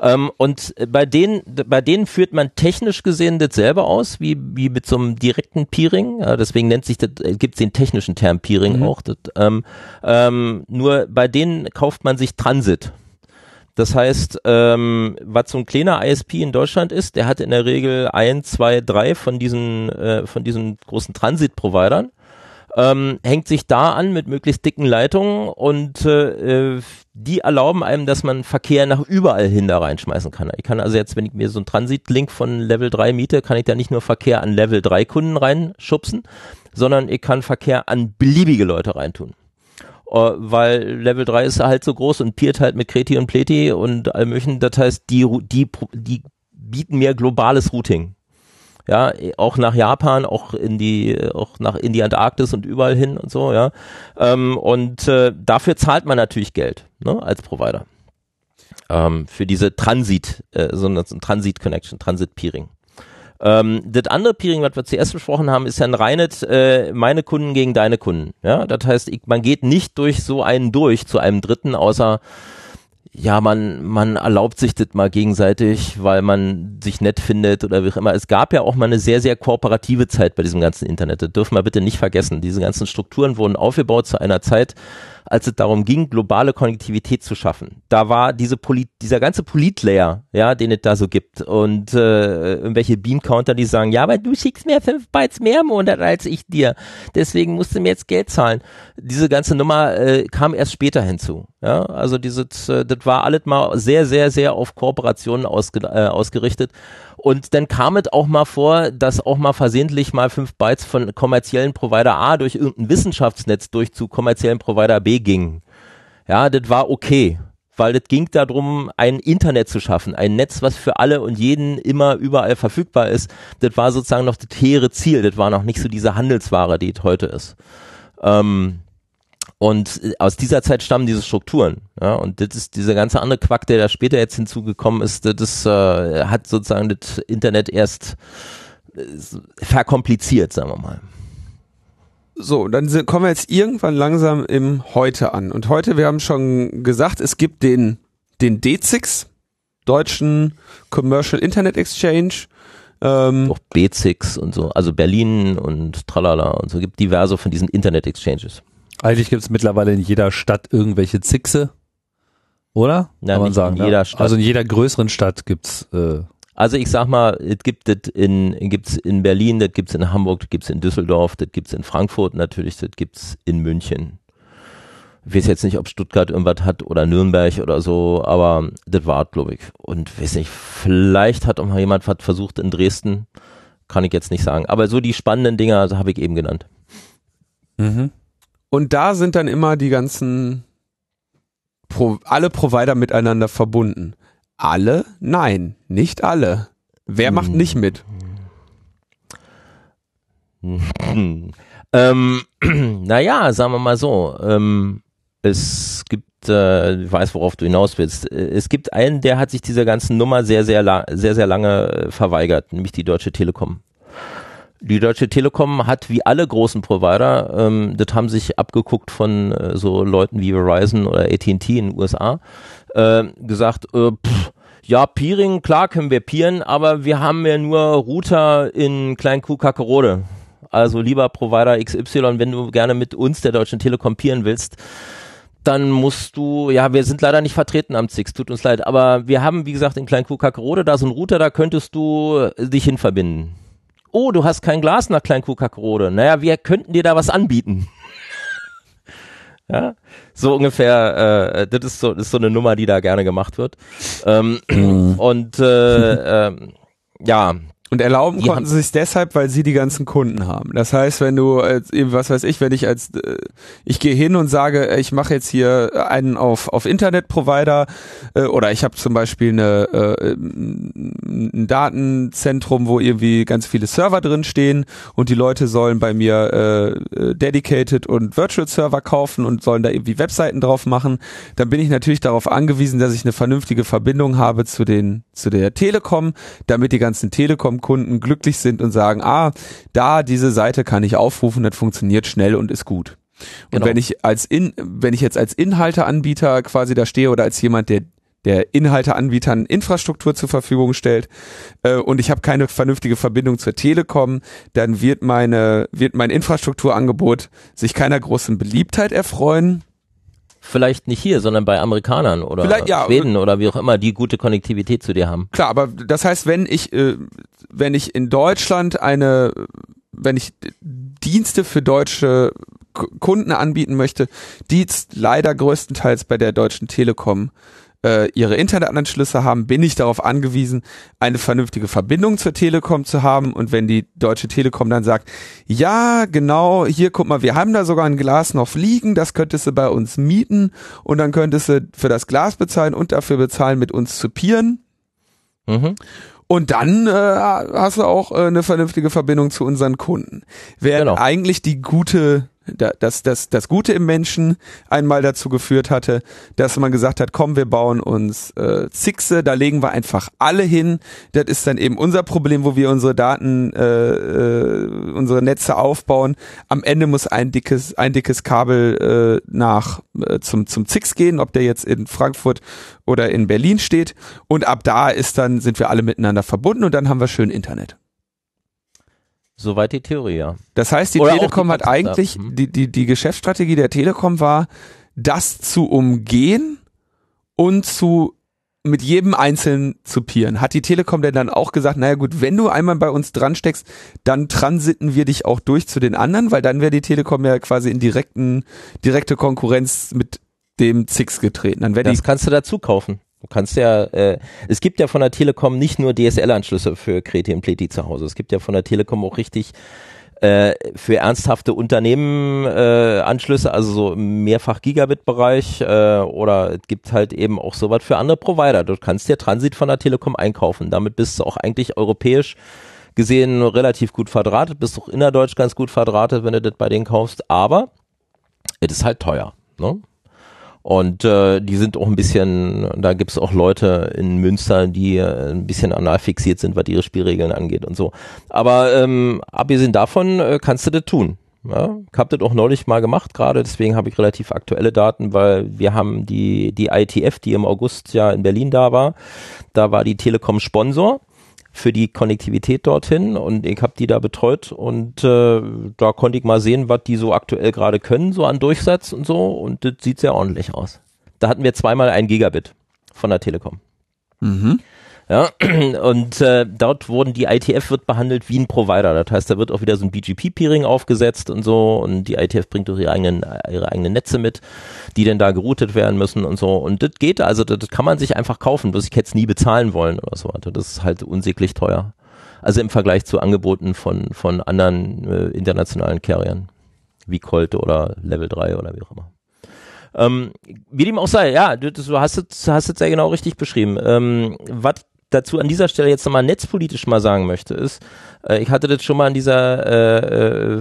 Ähm, und bei denen, bei denen führt man technisch gesehen das selber aus, wie, wie mit so einem direkten Peering. Ja, deswegen nennt sich das, äh, gibt es den technischen Term Peering mhm. auch. Das, ähm, ähm, nur bei denen kauft man sich Transit. Das heißt, ähm, was so ein kleiner ISP in Deutschland ist, der hat in der Regel ein, zwei, drei von diesen, äh, von diesen großen Transit-Providern ähm, hängt sich da an mit möglichst dicken Leitungen und äh, die erlauben einem, dass man Verkehr nach überall hin da reinschmeißen kann. Ich kann also jetzt, wenn ich mir so einen Transit-Link von Level 3 miete, kann ich da nicht nur Verkehr an Level 3 Kunden reinschubsen, sondern ich kann Verkehr an beliebige Leute reintun. Uh, weil Level 3 ist halt so groß und peert halt mit Kreti und Pleti und all möglichen. Das heißt, die, die, die bieten mir globales Routing. ja, auch nach Japan, auch in die, auch nach in die Antarktis und überall hin und so, ja. Ähm, und äh, dafür zahlt man natürlich Geld, ne, als Provider. Ähm, für diese Transit, äh, so eine Transit Connection, Transit Peering. Ähm, das andere Peering, was wir zuerst besprochen haben, ist ja ein reines äh, meine Kunden gegen deine Kunden. Ja, das heißt, ich, man geht nicht durch so einen durch zu einem Dritten, außer ja, man, man erlaubt sich das mal gegenseitig, weil man sich nett findet oder wie auch immer. Es gab ja auch mal eine sehr, sehr kooperative Zeit bei diesem ganzen Internet. Das dürfen wir bitte nicht vergessen. Diese ganzen Strukturen wurden aufgebaut zu einer Zeit, als es darum ging, globale Konnektivität zu schaffen. Da war diese Polit, dieser ganze Politlayer, ja, den es da so gibt und äh, irgendwelche Beam-Counter, die sagen, ja, aber du schickst mir fünf Bytes mehr im Monat als ich dir, deswegen musst du mir jetzt Geld zahlen. Diese ganze Nummer äh, kam erst später hinzu. Ja, also dieses, äh, das war alles mal sehr, sehr, sehr auf Kooperationen ausge, äh, ausgerichtet. Und dann kam es auch mal vor, dass auch mal versehentlich mal fünf Bytes von kommerziellen Provider A durch irgendein Wissenschaftsnetz durch zu kommerziellen Provider B ging. Ja, das war okay, weil das ging darum, ein Internet zu schaffen, ein Netz, was für alle und jeden immer überall verfügbar ist. Das war sozusagen noch das hehre Ziel. Das war noch nicht so diese Handelsware, die es heute ist. Ähm, und äh, aus dieser Zeit stammen diese Strukturen. Ja, und das ist dieser ganze andere Quack, der da später jetzt hinzugekommen ist, das äh, hat sozusagen das Internet erst äh, verkompliziert, sagen wir mal. So, dann kommen wir jetzt irgendwann langsam im Heute an. Und heute, wir haben schon gesagt, es gibt den, den DZIX, deutschen Commercial Internet Exchange. Ähm, Auch B6 und so, also Berlin und Tralala und so, gibt diverse von diesen Internet Exchanges. Eigentlich gibt es mittlerweile in jeder Stadt irgendwelche Zixe, oder? Ja, Kann man sagen. In jeder Stadt. Also in jeder größeren Stadt gibt's. Äh also ich sag mal, es gibt es in, gibt's in Berlin, das gibt's in Hamburg, das gibt's in Düsseldorf, das gibt's in Frankfurt natürlich, das gibt's in München. Ich weiß jetzt nicht, ob Stuttgart irgendwas hat oder Nürnberg oder so, aber das war glaube ich. Und weiß nicht, vielleicht hat auch mal jemand was versucht in Dresden, kann ich jetzt nicht sagen. Aber so die spannenden Dinger also habe ich eben genannt. Mhm. Und da sind dann immer die ganzen, Pro, alle Provider miteinander verbunden. Alle? Nein, nicht alle. Wer hm. macht nicht mit? ähm, [CLEARS THROAT] naja, sagen wir mal so. Ähm, es gibt, äh, ich weiß, worauf du hinaus willst. Es gibt einen, der hat sich dieser ganzen Nummer sehr, sehr, sehr, sehr lange äh, verweigert, nämlich die Deutsche Telekom. Die Deutsche Telekom hat wie alle großen Provider, ähm, das haben sich abgeguckt von äh, so Leuten wie Verizon oder AT&T in den USA, äh, gesagt, äh, pff, ja, Peering, klar können wir peeren, aber wir haben ja nur Router in Klein-Kuh-Kackerode. Also lieber Provider XY, wenn du gerne mit uns, der Deutschen Telekom, peeren willst, dann musst du, ja, wir sind leider nicht vertreten am ZIX, tut uns leid, aber wir haben, wie gesagt, in Klein-Kuh-Kackerode da so einen Router, da könntest du dich hin verbinden oh, du hast kein Glas nach Kleinkuhkackrode. Naja, wir könnten dir da was anbieten. Ja, so ungefähr, äh, das ist so, das ist so eine Nummer, die da gerne gemacht wird. Ähm, mhm. und äh, äh, ja, und erlauben die konnten sie sich deshalb, weil sie die ganzen Kunden haben. Das heißt, wenn du, was weiß ich, wenn ich als, äh, ich gehe hin und sage, ich mache jetzt hier einen auf, auf Internetprovider äh, oder ich habe zum Beispiel eine, äh, ein Datenzentrum, wo irgendwie ganz viele Server drin stehen und die Leute sollen bei mir äh, Dedicated und Virtual Server kaufen und sollen da irgendwie Webseiten drauf machen, dann bin ich natürlich darauf angewiesen, dass ich eine vernünftige Verbindung habe zu den, zu der Telekom, damit die ganzen Telekom Kunden glücklich sind und sagen, ah, da diese Seite kann ich aufrufen, das funktioniert schnell und ist gut. Und genau. wenn ich als in, wenn ich jetzt als Inhalteanbieter quasi da stehe oder als jemand, der der Inhalteanbietern Infrastruktur zur Verfügung stellt äh, und ich habe keine vernünftige Verbindung zur Telekom, dann wird meine wird mein Infrastrukturangebot sich keiner großen Beliebtheit erfreuen Vielleicht nicht hier, sondern bei Amerikanern oder ja, Schweden oder wie auch immer, die gute Konnektivität zu dir haben. Klar, aber das heißt, wenn ich, äh, wenn ich in Deutschland eine, wenn ich Dienste für deutsche Kunden anbieten möchte, die leider größtenteils bei der Deutschen Telekom äh, ihre Internetanschlüsse haben, bin ich darauf angewiesen, eine vernünftige Verbindung zur Telekom zu haben. Und wenn die Deutsche Telekom dann sagt, ja, genau, hier guck mal, wir haben da sogar ein Glas noch liegen, das könntest du bei uns mieten und dann könntest du für das Glas bezahlen und dafür bezahlen, mit uns zu pieren. Mhm. Und dann äh, hast du auch äh, eine vernünftige Verbindung zu unseren Kunden. Während Genau. eigentlich die gute, das, das, das Gute im Menschen einmal dazu geführt hatte, dass man gesagt hat, komm, wir bauen uns äh, Zixe, da legen wir einfach alle hin. Das ist dann eben unser Problem, wo wir unsere Daten, äh, äh, unsere Netze aufbauen. Am Ende muss ein dickes, ein dickes Kabel äh, nach äh, zum, zum Zix gehen, ob der jetzt in Frankfurt oder in Berlin steht. Und ab da ist dann, sind wir alle miteinander verbunden und dann haben wir schön Internet. Soweit die Theorie, ja. Das heißt, die Oder Telekom die hat eigentlich, Mhm. die, die, die Geschäftsstrategie der Telekom war, das zu umgehen und zu mit jedem Einzelnen zu peeren. Hat die Telekom denn dann auch gesagt, naja gut, wenn du einmal bei uns dran steckst, dann transiten wir dich auch durch zu den anderen, weil dann wäre die Telekom ja quasi in direkten, direkte Konkurrenz mit dem Zix getreten. Dann wäre die Das kannst du dazu kaufen. Du kannst ja, äh, es gibt ja von der Telekom nicht nur DSL-Anschlüsse für Kreti und Pleti zu Hause. Es gibt ja von der Telekom auch richtig äh, für ernsthafte Unternehmen äh, Anschlüsse, also so im Mehrfach-Gigabit-Bereich äh, oder es gibt halt eben auch sowas für andere Provider. Du kannst dir Transit von der Telekom einkaufen. Damit bist du auch eigentlich europäisch gesehen relativ gut verdrahtet, bist auch innerdeutsch ganz gut verdrahtet, wenn du das bei denen kaufst, aber es ist halt teuer. Ne? Und äh, die sind auch ein bisschen, da gibt's auch Leute in Münster, die äh, ein bisschen anal fixiert sind, was ihre Spielregeln angeht und so. Aber ähm, abgesehen davon äh, kannst du das tun. Ja? Ich habe das auch neulich mal gemacht gerade, deswegen habe ich relativ aktuelle Daten, weil wir haben die, die ITF, die im August ja in Berlin da war, da war die Telekom Sponsor für die Konnektivität dorthin und ich habe die da betreut und äh, da konnte ich mal sehen, was die so aktuell gerade können, so an Durchsatz und so und das sieht sehr ordentlich aus. Da hatten wir zweimal ein Gigabit von der Telekom. mhm. Ja, [CLEARS THROAT] und äh, dort wurden die ITF wird behandelt wie ein Provider. Das heißt, da wird auch wieder so ein BGP-Peering aufgesetzt und so und die ITF bringt auch ihre eigenen, ihre eigenen Netze mit, die denn da geroutet werden müssen und so. Und das geht, also das, kann man sich einfach kaufen, bloß ich hätte es nie bezahlen wollen oder so. Das ist halt unsäglich teuer. Also im Vergleich zu Angeboten von, von anderen äh, internationalen Carriern, wie Colt oder Level 3 oder wie auch immer. Ähm, wie dem auch sei, ja, du, du hast es hast es sehr genau richtig beschrieben. Ähm, was dazu an dieser Stelle jetzt nochmal netzpolitisch mal sagen möchte, ist, äh, ich hatte das schon mal in dieser äh, äh,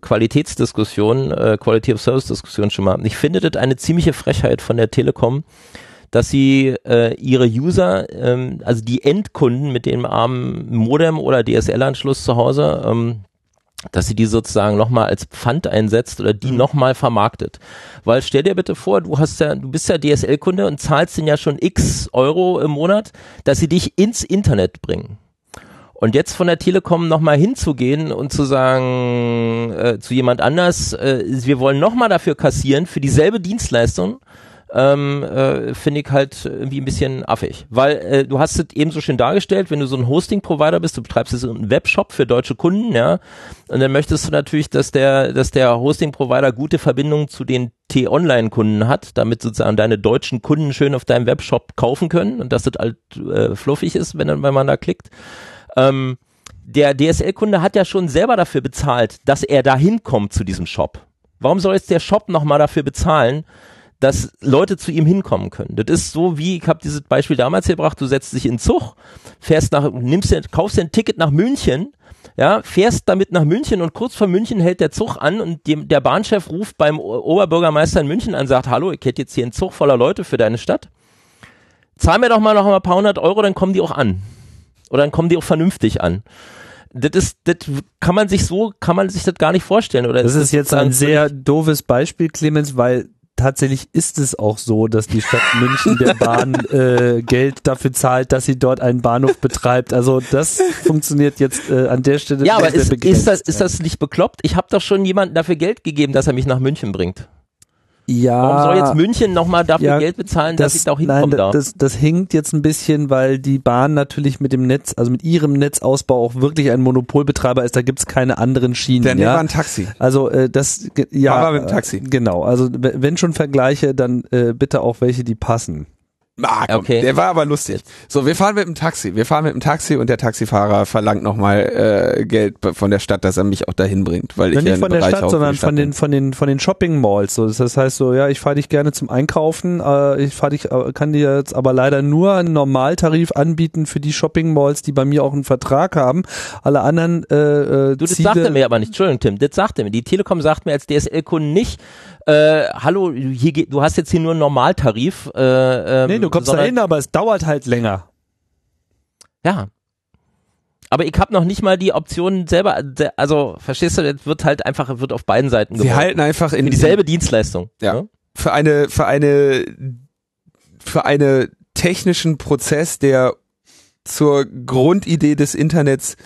Qualitätsdiskussion, äh, Quality of Service Diskussion schon mal. Ich finde das eine ziemliche Frechheit von der Telekom, dass sie äh, ihre User, ähm, also die Endkunden mit dem armen Modem oder DSL-Anschluss zu Hause, ähm, dass sie die sozusagen nochmal als Pfand einsetzt oder die nochmal vermarktet. Weil stell dir bitte vor, du hast ja, du bist ja DSL-Kunde und zahlst den ja schon x Euro im Monat, dass sie dich ins Internet bringen. Und jetzt von der Telekom nochmal hinzugehen und zu sagen äh, zu jemand anders, äh, wir wollen nochmal dafür kassieren, für dieselbe Dienstleistung, ähm, äh, finde ich halt irgendwie ein bisschen affig. Weil äh, du hast es eben so schön dargestellt, wenn du so ein Hosting-Provider bist, du betreibst jetzt einen Webshop für deutsche Kunden, ja, und dann möchtest du natürlich, dass der, dass der Hosting-Provider gute Verbindungen zu den T-Online-Kunden hat, damit sozusagen deine deutschen Kunden schön auf deinem Webshop kaufen können und dass das halt äh, fluffig ist, wenn, wenn man da klickt. Ähm, der DSL-Kunde hat ja schon selber dafür bezahlt, dass er da hinkommt zu diesem Shop. Warum soll jetzt der Shop nochmal dafür bezahlen, dass Leute zu ihm hinkommen können. Das ist so wie, ich habe dieses Beispiel damals gebracht, du setzt dich in den Zug, fährst nach, nimmst kaufst dir ein Ticket nach München, ja, fährst damit nach München und kurz vor München hält der Zug an und dem, der Bahnchef ruft beim Oberbürgermeister in München an, sagt, hallo, ich hätte jetzt hier einen Zug voller Leute für deine Stadt. Zahl mir doch mal noch mal ein paar hundert Euro, dann kommen die auch an. Oder dann kommen die auch vernünftig an. Das ist, das kann man sich so, kann man sich das gar nicht vorstellen. Oder Das ist jetzt ein sehr doofes Beispiel, Clemens, weil tatsächlich ist es auch so, dass die Stadt München der Bahn [LAUGHS] äh, Geld dafür zahlt, dass sie dort einen Bahnhof betreibt. Also das funktioniert jetzt äh, an der Stelle Ja, aber ist, ist, das, ist das nicht bekloppt? Ich habe doch schon jemanden dafür Geld gegeben, dass er mich nach München bringt. Ja, Warum soll jetzt München nochmal dafür ja, Geld bezahlen, dass ich da auch nein, hinkommen darf? das, das hinkt jetzt ein bisschen, weil die Bahn natürlich mit dem Netz, also mit ihrem Netzausbau auch wirklich ein Monopolbetreiber ist. Da gibt's keine anderen Schienen. Der ja? war ein Taxi. Also äh, das ja Aber mit dem Taxi. äh, genau. Also wenn schon Vergleiche, dann äh, bitte auch welche, die passen. Ah, komm, Okay. Der war aber lustig. So, wir fahren mit dem Taxi. Wir fahren mit dem Taxi und der Taxifahrer verlangt nochmal äh, Geld von der Stadt, dass er mich auch dahin bringt, weil ich Ja, ja nicht eine von der Stadt, sondern Stadt von den von den von den Shopping Malls. So, das heißt so, ja, ich fahre dich gerne zum Einkaufen. Äh, ich fahre dich, äh, kann dir jetzt aber leider nur einen Normaltarif anbieten für die Shopping Malls, die bei mir auch einen Vertrag haben. Alle anderen äh, äh, Du, das Ziele, sagt er mir aber nicht. Entschuldigung, Tim, das sagt er mir. Die Telekom sagt mir als DSL-Kunde nicht, äh, hallo, hier geht, du hast jetzt hier nur einen Normaltarif. Äh, ähm, Nee, du kommst da hin, aber es dauert halt länger. Ja. Aber ich habe noch nicht mal die Option selber, also verstehst du, das wird halt einfach, wird auf beiden Seiten Sie geworfen. halten einfach in dieselbe Dienstleistung. Ja. ne? für eine für eine für eine technischen Prozess, der zur Grundidee des Internets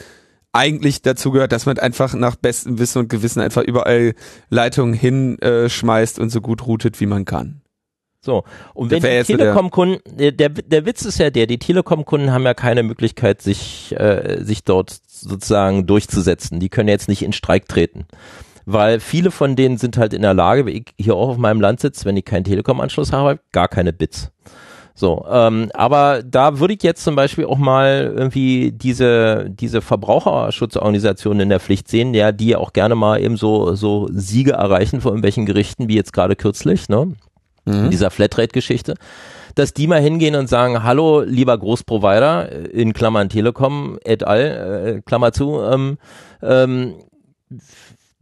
eigentlich dazu gehört, dass man einfach nach bestem Wissen und Gewissen einfach überall Leitungen hinschmeißt und so gut routet, wie man kann. So. Und Das wenn die Telekom-Kunden, der, der, der Witz ist ja der, die Telekom-Kunden haben ja keine Möglichkeit, sich, äh, sich dort sozusagen durchzusetzen. Die können jetzt nicht in Streik treten. Weil viele von denen sind halt in der Lage, wie ich hier auch auf meinem Land sitze, wenn ich keinen Telekom-Anschluss habe, gar keine Bits. So, ähm, aber da würde ich jetzt zum Beispiel auch mal irgendwie diese, diese Verbraucherschutzorganisationen in der Pflicht sehen, ja, die auch gerne mal eben so, so Siege erreichen vor irgendwelchen Gerichten, wie jetzt gerade kürzlich, ne? in dieser Flatrate-Geschichte, dass die mal hingehen und sagen, hallo, lieber Großprovider, in Klammern Telekom et al., äh, Klammer zu, ähm, ähm,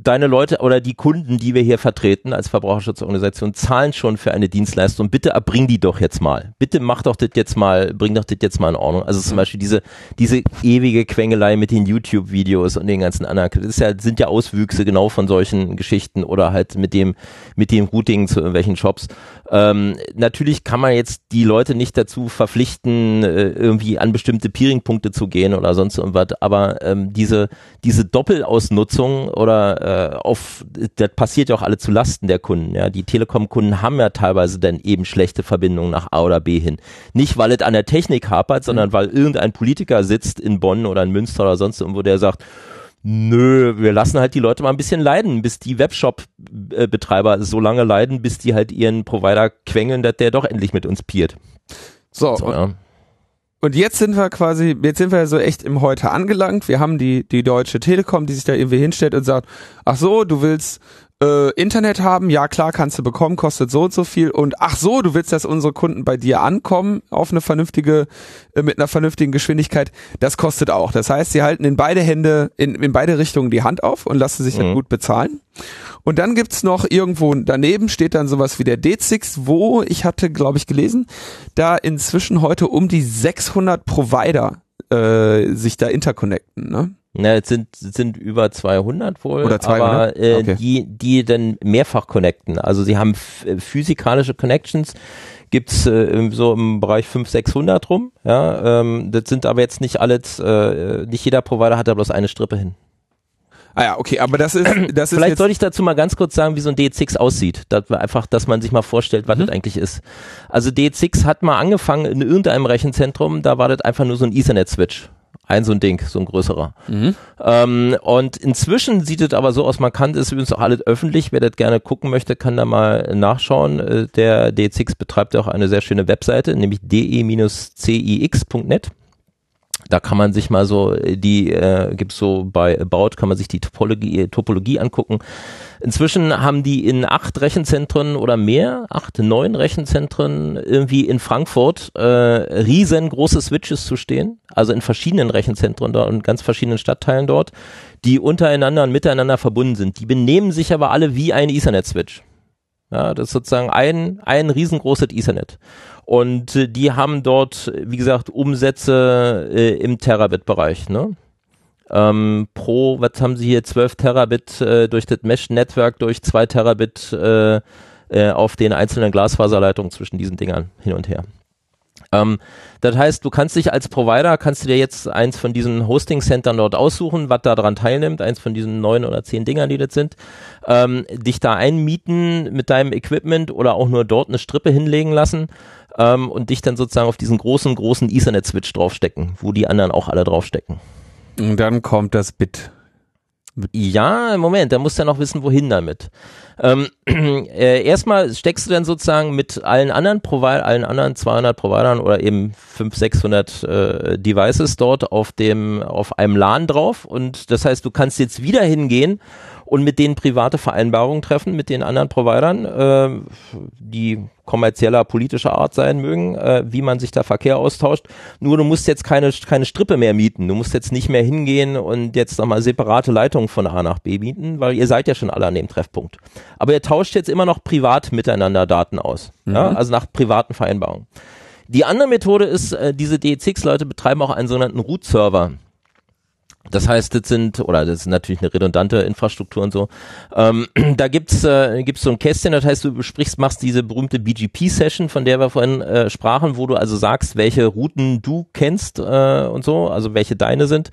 deine Leute oder die Kunden, die wir hier vertreten als Verbraucherschutzorganisation, zahlen schon für eine Dienstleistung. Bitte erbring die doch jetzt mal. Bitte mach doch das jetzt mal, bring doch das jetzt mal in Ordnung. Also zum Beispiel diese, diese ewige Quengelei mit den YouTube-Videos und den ganzen anderen. Das ist ja, sind ja Auswüchse genau von solchen Geschichten oder halt mit dem, mit dem Routing zu irgendwelchen Shops. Ähm, natürlich kann man jetzt die Leute nicht dazu verpflichten, äh, irgendwie an bestimmte Peering-Punkte zu gehen oder sonst irgendwas, aber ähm, diese, diese Doppelausnutzung oder äh, auf, das passiert ja auch alle zu Lasten der Kunden. Ja, die Telekom-Kunden haben ja teilweise dann eben schlechte Verbindungen nach A oder B hin. Nicht, weil es an der Technik hapert, sondern weil irgendein Politiker sitzt in Bonn oder in Münster oder sonst irgendwo, der sagt, Nö, wir lassen halt die Leute mal ein bisschen leiden, bis die Webshop-Betreiber so lange leiden, bis die halt ihren Provider quengeln, dass der doch endlich mit uns peert. So, So, ja. Und jetzt sind wir quasi, jetzt sind wir so echt im Heute angelangt. Wir haben die, die Deutsche Telekom, die sich da irgendwie hinstellt und sagt, ach so, du willst äh, Internet haben, ja klar, kannst du bekommen, kostet so und so viel. Und ach so, du willst, dass unsere Kunden bei dir ankommen auf eine vernünftige, äh, mit einer vernünftigen Geschwindigkeit, das kostet auch. Das heißt, sie halten in beide Hände, in, in beide Richtungen die Hand auf und lassen sich Mhm. halt gut bezahlen. Und dann gibt's noch irgendwo daneben steht dann sowas wie der D6, wo ich hatte, glaube ich, gelesen, da inzwischen heute um die 600 Provider äh, sich da interconnecten. Ne? Na, es sind, sind über 200 wohl, Oder 200? aber äh, Okay. die, die dann mehrfach connecten. Also sie haben äh, physikalische Connections, gibt's äh, so im Bereich 500, 600 rum. Ja, ähm, das sind aber jetzt nicht alles, äh, nicht jeder Provider hat da bloß eine Strippe hin. Ah ja, okay, aber das ist [CLEARS THROAT] das ist Vielleicht sollte ich dazu mal ganz kurz sagen, wie so ein DX aussieht. Das war einfach, dass man sich mal vorstellt, was das eigentlich ist. Also DX hat mal angefangen in irgendeinem Rechenzentrum, da war das einfach nur so ein Ethernet-Switch. Ein so ein Ding, so ein größerer. Ähm, und inzwischen sieht es aber so aus, man kann das übrigens auch alles öffentlich, wer das gerne gucken möchte, kann da mal nachschauen. Äh, Der DX betreibt ja auch eine sehr schöne Webseite, nämlich de-cix.net. Da kann man sich mal so äh, die äh, gibt's so bei About kann man sich die Topologie, Topologie angucken. Inzwischen haben die in acht Rechenzentren oder mehr, acht, neun Rechenzentren irgendwie in Frankfurt äh, riesengroße Switches zu stehen, also in verschiedenen Rechenzentren dort und ganz verschiedenen Stadtteilen dort, die untereinander und miteinander verbunden sind. Die benehmen sich aber alle wie ein Ethernet-Switch. Ja, das ist sozusagen ein, ein riesengroßes Ethernet. Und äh, die haben dort, wie gesagt, Umsätze äh, im Terabit-Bereich. Ne? Ähm, pro, was haben sie hier, 12 Terabit äh, durch das Mesh-Netzwerk, durch 2 Terabit äh, äh, auf den einzelnen Glasfaserleitungen zwischen diesen Dingern hin und her. Ähm, das heißt, du kannst dich als Provider, kannst du dir jetzt eins von diesen Hosting-Centern dort aussuchen, was da dran teilnimmt, eins von diesen neun oder zehn Dingern, die das sind, ähm, dich da einmieten mit deinem Equipment oder auch nur dort eine Strippe hinlegen lassen ähm, und dich dann sozusagen auf diesen großen, großen Ethernet-Switch draufstecken, wo die anderen auch alle draufstecken. und dann kommt das Bit. Ja, Moment, da muss er noch wissen, wohin damit. Ähm, [CLEARS THROAT] äh, erstmal steckst du dann sozusagen mit allen anderen Provider, allen anderen 200 Providern oder eben 500, 600 äh, Devices dort auf dem, auf einem LAN drauf und das heißt, du kannst jetzt wieder hingehen und mit denen private Vereinbarungen treffen mit den anderen Providern, äh, die kommerzieller, politischer Art sein mögen, äh, wie man sich da Verkehr austauscht. Nur du musst jetzt keine, keine Strippe mehr mieten. Du musst jetzt nicht mehr hingehen und jetzt nochmal separate Leitungen von A nach B mieten, weil ihr seid ja schon alle an dem Treffpunkt. Aber ihr tauscht jetzt immer noch privat miteinander Daten aus. Mhm. Ja? Also nach privaten Vereinbarungen. Die andere Methode ist, äh, diese DE6-Leute betreiben auch einen sogenannten Root-Server. Das heißt, das sind, oder das ist natürlich eine redundante Infrastruktur und so. Ähm, [CLEARS THROAT] da gibt's äh, gibt's so ein Kästchen, das heißt, du besprichst, machst diese berühmte BGP-Session, von der wir vorhin äh, sprachen, wo du also sagst, welche Routen du kennst äh, und so, also welche deine sind.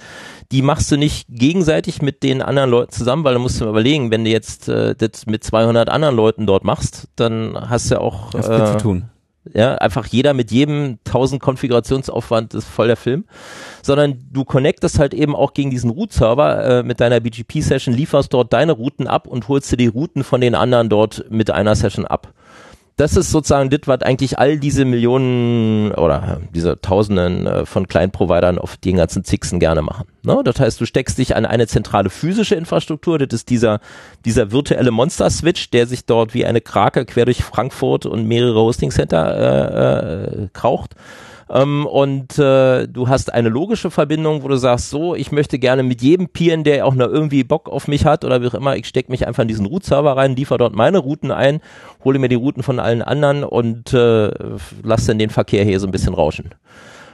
Die machst du nicht gegenseitig mit den anderen Leuten zusammen, weil du musst dir überlegen, wenn du jetzt äh, das mit 200 anderen Leuten dort machst, dann hast du ja auch äh, zu tun. Ja, einfach jeder mit jedem 1000 Konfigurationsaufwand ist voll der Film. Sondern du connectest halt eben auch gegen diesen Root-Server äh, mit deiner BGP-Session, lieferst dort deine Routen ab und holst dir die Routen von den anderen dort mit einer Session ab das ist sozusagen das, was eigentlich all diese Millionen oder äh, diese Tausenden äh, von kleinen Providern auf den ganzen Zixen gerne machen. Ne? Das heißt, du steckst dich an eine zentrale physische Infrastruktur, das ist dieser, dieser virtuelle Monster-Switch, der sich dort wie eine Krake quer durch Frankfurt und mehrere Hosting-Center äh, äh, kraucht ähm, und äh, du hast eine logische Verbindung, wo du sagst, so, ich möchte gerne mit jedem Peeren, der auch noch irgendwie Bock auf mich hat oder wie auch immer, ich stecke mich einfach in diesen Root-Server rein, liefere dort meine Routen ein, hole mir die Routen von allen anderen und äh, lasse dann den Verkehr hier so ein bisschen rauschen.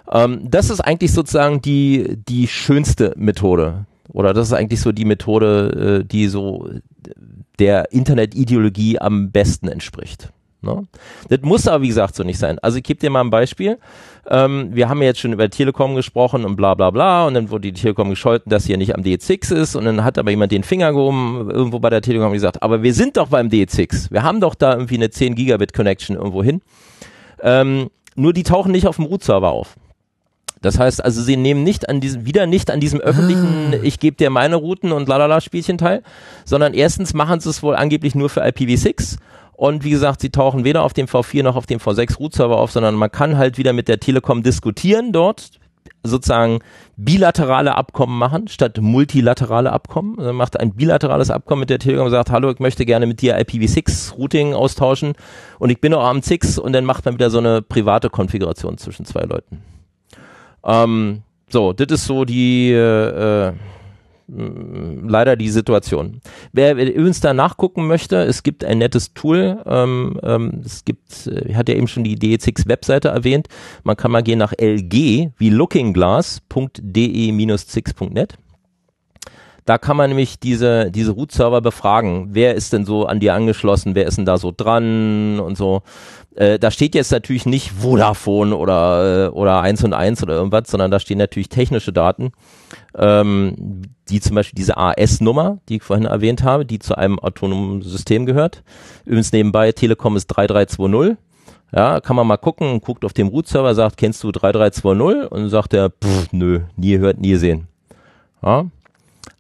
Ähm, das ist eigentlich sozusagen die, die schönste Methode. Oder das ist eigentlich so die Methode, äh, die so der Internetideologie am besten entspricht. Ne? Das muss aber, wie gesagt, so nicht sein. Also ich gebe dir mal ein Beispiel. Ähm, wir haben jetzt schon über Telekom gesprochen und bla bla bla und dann wurde die Telekom gescholten, dass hier nicht am D6 ist und dann hat aber jemand den Finger gehoben irgendwo bei der Telekom gesagt, aber wir sind doch beim D6. Wir haben doch da irgendwie eine 10 Gigabit Connection irgendwo hin. Ähm, nur die tauchen nicht auf dem Root-Server auf. Das heißt also, sie nehmen nicht an diesem, wieder nicht an diesem öffentlichen, ah. ich gebe dir meine Routen und lalala Spielchen teil, sondern erstens machen sie es wohl angeblich nur für IPv6 und wie gesagt, sie tauchen weder auf dem V4 noch auf dem V6 Root-Server auf, sondern man kann halt wieder mit der Telekom diskutieren dort, sozusagen bilaterale Abkommen machen, statt multilaterale Abkommen. Also man macht ein bilaterales Abkommen mit der Telekom und sagt, hallo, ich möchte gerne mit dir IPv6-Routing austauschen und ich bin auch am 6 und dann macht man wieder so eine private Konfiguration zwischen zwei Leuten. Ähm, so, das ist so die äh, leider die Situation. Wer übrigens da nachgucken möchte, es gibt ein nettes Tool. Ähm, ähm, es gibt, ich hatte ja eben schon die DE6 Webseite erwähnt. Man kann mal gehen nach lg wie lookingglass.de-6.net. Da kann man nämlich diese, diese Root-Server befragen. Wer ist denn so an dir angeschlossen? Wer ist denn da so dran und so? Äh, da steht jetzt natürlich nicht Vodafone oder, äh, oder 1 und 1 oder irgendwas, sondern da stehen natürlich technische Daten, ähm, die zum Beispiel diese AS-Nummer, die ich vorhin erwähnt habe, die zu einem autonomen System gehört. Übrigens nebenbei, Telekom ist 3320. Ja, kann man mal gucken, guckt auf dem Root-Server, sagt, kennst du 3320? Und sagt er, pff, nö, nie gehört, nie gesehen. Ja,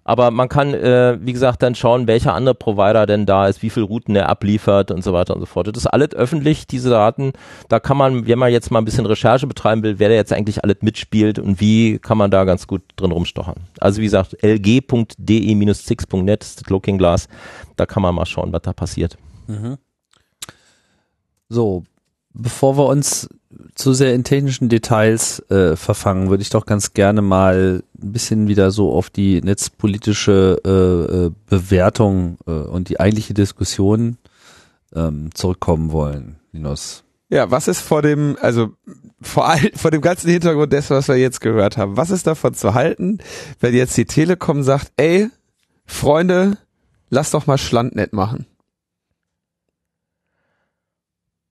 aber man kann, äh, wie gesagt, dann schauen, welcher andere Provider denn da ist, wie viele Routen er abliefert und so weiter und so fort. Das ist alles öffentlich, diese Daten. Da kann man, wenn man jetzt mal ein bisschen Recherche betreiben will, wer da jetzt eigentlich alles mitspielt und wie, kann man da ganz gut drin rumstochern. Also wie gesagt, lg.de-6.net ist das Looking Glass. Da kann man mal schauen, was da passiert. Mhm. So, bevor wir uns zu sehr in technischen Details äh, verfangen, würde ich doch ganz gerne mal ein bisschen wieder so auf die netzpolitische äh, äh, Bewertung äh, und die eigentliche Diskussion ähm, zurückkommen wollen, Linus. Ja, was ist vor dem, also vor, all, vor dem ganzen Hintergrund dessen, was wir jetzt gehört haben, was ist davon zu halten, wenn jetzt die Telekom sagt, ey, Freunde, lass doch mal Schlandnet machen?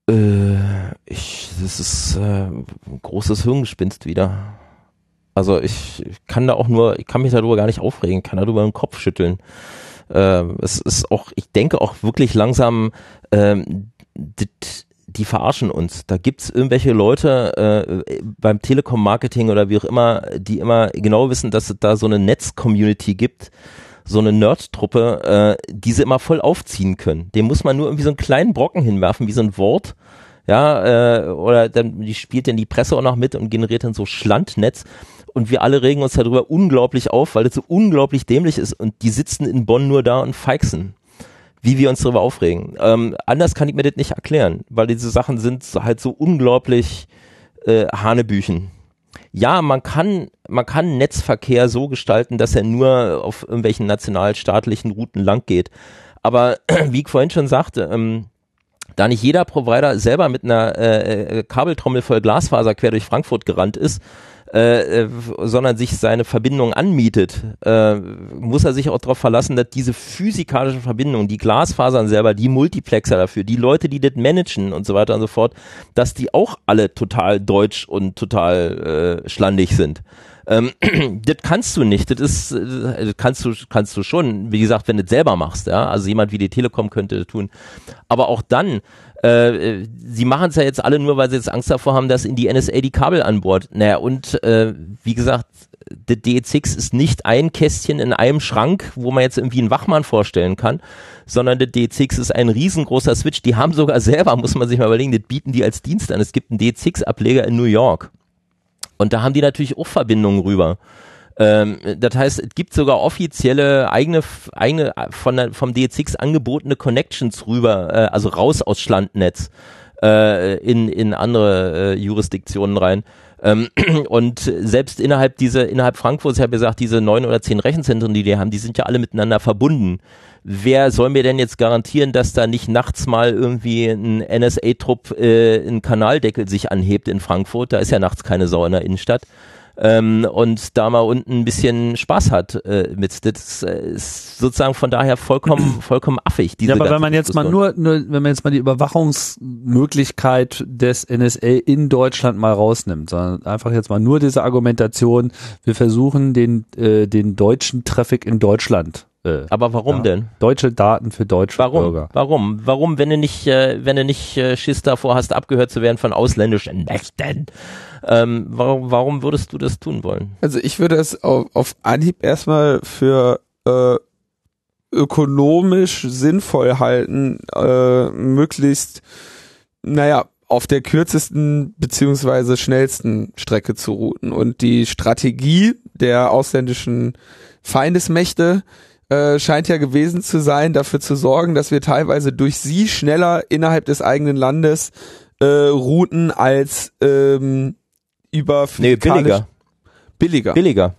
Äh, ich, das ist äh, ein großes Hirngespinst wieder. Also ich, ich kann da auch nur, ich kann mich darüber gar nicht aufregen, kann darüber den Kopf schütteln. Äh, es ist auch, ich denke auch wirklich langsam, ähm, die verarschen uns. Da gibt's irgendwelche Leute äh, beim Telekom-Marketing oder wie auch immer, die immer genau wissen, dass es da so eine Netz-Community gibt, so eine Nerd-Truppe, äh, diese immer voll aufziehen können. Dem muss man nur irgendwie so einen kleinen Brocken hinwerfen, wie so ein Wort. Ja, äh, oder dann die spielt dann die Presse auch noch mit und generiert dann so Schlandnetz. Und wir alle regen uns darüber unglaublich auf, weil das so unglaublich dämlich ist. Und die sitzen in Bonn nur da und feixen wie wir uns darüber aufregen. Ähm, anders kann ich mir das nicht erklären, weil diese Sachen sind halt so unglaublich äh, Hanebüchen. Ja, man kann, man kann Netzverkehr so gestalten, dass er nur auf irgendwelchen nationalstaatlichen Routen lang geht. Aber [CLEARS THROAT] wie ich vorhin schon sagte, ähm, da nicht jeder Provider selber mit einer äh, äh Kabeltrommel voll Glasfaser quer durch Frankfurt gerannt ist, äh, äh, sondern sich seine Verbindung anmietet, äh, muss er sich auch darauf verlassen, dass diese physikalischen Verbindungen, die Glasfasern selber, die Multiplexer dafür, die Leute, die das managen und so weiter und so fort, dass die auch alle total deutsch und total äh, schlandig sind. Ähm, [CLEARS THROAT] das kannst du nicht. Das ist, äh, das kannst du, kannst du schon. Wie gesagt, wenn du das selber machst, ja. Also jemand wie die Telekom könnte das tun. Aber auch dann äh, sie machen es ja jetzt alle nur, weil sie jetzt Angst davor haben, dass in die NSA die Kabel an Bord. Naja, und äh, wie gesagt, der DE6 ist nicht ein Kästchen in einem Schrank, wo man jetzt irgendwie einen Wachmann vorstellen kann, sondern der DE6 ist ein riesengroßer Switch. Die haben sogar selber, [LAUGHS] muss man sich mal überlegen, das bieten die als Dienst an. Es gibt einen DE6-Ableger in New York. Und da haben die natürlich auch Verbindungen rüber. Ähm, das heißt, es gibt sogar offizielle eigene, eigene von der, vom DX angebotene Connections rüber, äh, also raus aus Schlandnetz äh, in, in andere äh, Jurisdiktionen rein. Ähm, [CLEARS THROAT] und selbst innerhalb dieser, innerhalb Frankfurts, ich habe gesagt, diese neun oder zehn Rechenzentren, die die haben, die sind ja alle miteinander verbunden. Wer soll mir denn jetzt garantieren, dass da nicht nachts mal irgendwie ein NSA-Trupp äh, ein Kanaldeckel sich anhebt in Frankfurt? Da ist ja nachts keine Sau in der Innenstadt ähm, und da mal unten ein bisschen Spaß hat äh, mit. Das äh, ist sozusagen von daher vollkommen, [CLEARS THROAT] vollkommen affig. Diese ja, aber wenn man jetzt mal nur, nur, wenn man jetzt mal die Überwachungsmöglichkeit des NSA in Deutschland mal rausnimmt, sondern einfach jetzt mal nur diese Argumentation, wir versuchen den, äh, den deutschen Traffic in Deutschland äh, Aber warum ja, denn? Deutsche Daten für deutsche warum? Bürger. Warum? Warum, wenn du nicht, äh, wenn du nicht äh, Schiss davor hast, abgehört zu werden von ausländischen Mächten? Ähm, warum, warum würdest du das tun wollen? Also ich würde es auf, auf Anhieb erstmal für äh, ökonomisch sinnvoll halten, äh, möglichst, naja, auf der kürzesten beziehungsweise schnellsten Strecke zu routen. Und die Strategie der ausländischen Feindesmächte äh, scheint ja gewesen zu sein, dafür zu sorgen, dass wir teilweise durch sie schneller innerhalb des eigenen Landes äh, routen als ähm, über nee, billiger. Billiger. Billiger.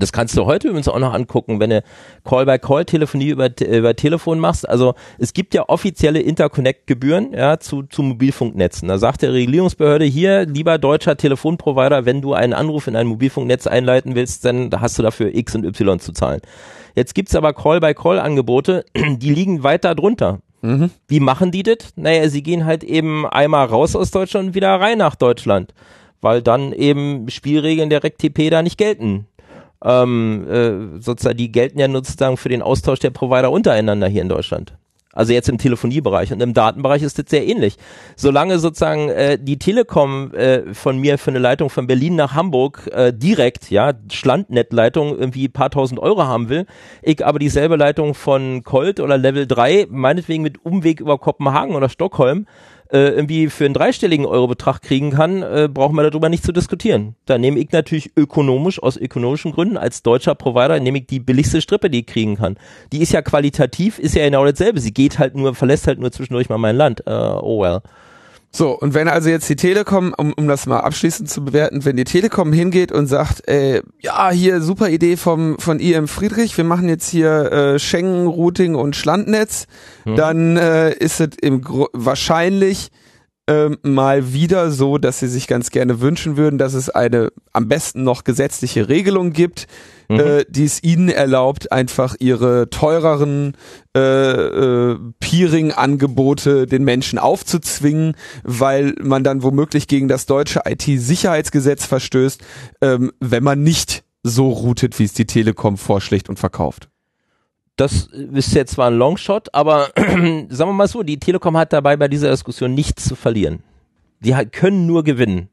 Das kannst du heute übrigens auch noch angucken, wenn du Call-by-Call-Telefonie über, über Telefon machst. Also es gibt ja offizielle Interconnect-Gebühren ja, zu, zu Mobilfunknetzen. Da sagt der Regulierungsbehörde hier, lieber deutscher Telefonprovider, wenn du einen Anruf in ein Mobilfunknetz einleiten willst, dann hast du dafür X und Y zu zahlen. Jetzt gibt's aber Call-by-Call-Angebote, die liegen weiter drunter. Mhm. Wie machen die das? Naja, sie gehen halt eben einmal raus aus Deutschland und wieder rein nach Deutschland weil dann eben Spielregeln der RecTP da nicht gelten. Ähm, äh, sozusagen, die gelten ja sozusagen für den Austausch der Provider untereinander hier in Deutschland. Also jetzt im Telefoniebereich und im Datenbereich ist das sehr ähnlich. Solange sozusagen äh, die Telekom äh, von mir für eine Leitung von Berlin nach Hamburg äh, direkt, ja, Schlandnet-Leitung irgendwie paar tausend Euro haben will, ich aber dieselbe Leitung von Colt oder Level 3, meinetwegen mit Umweg über Kopenhagen oder Stockholm, äh, irgendwie für einen dreistelligen Eurobetrag kriegen kann, äh, brauchen wir darüber nicht zu diskutieren. Da nehme ich natürlich ökonomisch, aus ökonomischen Gründen, als deutscher Provider, nehme ich die billigste Strippe, die ich kriegen kann. Die ist ja qualitativ, ist ja genau dasselbe. Sie geht halt nur, verlässt halt nur zwischendurch mal mein Land. Äh, oh well. So, und wenn also jetzt die Telekom, um, um das mal abschließend zu bewerten, wenn die Telekom hingeht und sagt, äh, ja, hier super Idee vom von IM Friedrich, wir machen jetzt hier äh, Schengen, Routing und Schlandnetz, hm. dann äh, ist es im Gro wahrscheinlich ähm, mal wieder so, dass sie sich ganz gerne wünschen würden, dass es eine am besten noch gesetzliche Regelung gibt, mhm. äh, die es ihnen erlaubt, einfach ihre teureren äh, äh, Peering-Angebote den Menschen aufzuzwingen, weil man dann womöglich gegen das deutsche IT-Sicherheitsgesetz verstößt, ähm, wenn man nicht so routet, wie es die Telekom vorschlägt und verkauft. Das ist jetzt zwar ein Longshot, aber [CLEARS THROAT] sagen wir mal so, die Telekom hat dabei bei dieser Diskussion nichts zu verlieren. Die können nur gewinnen.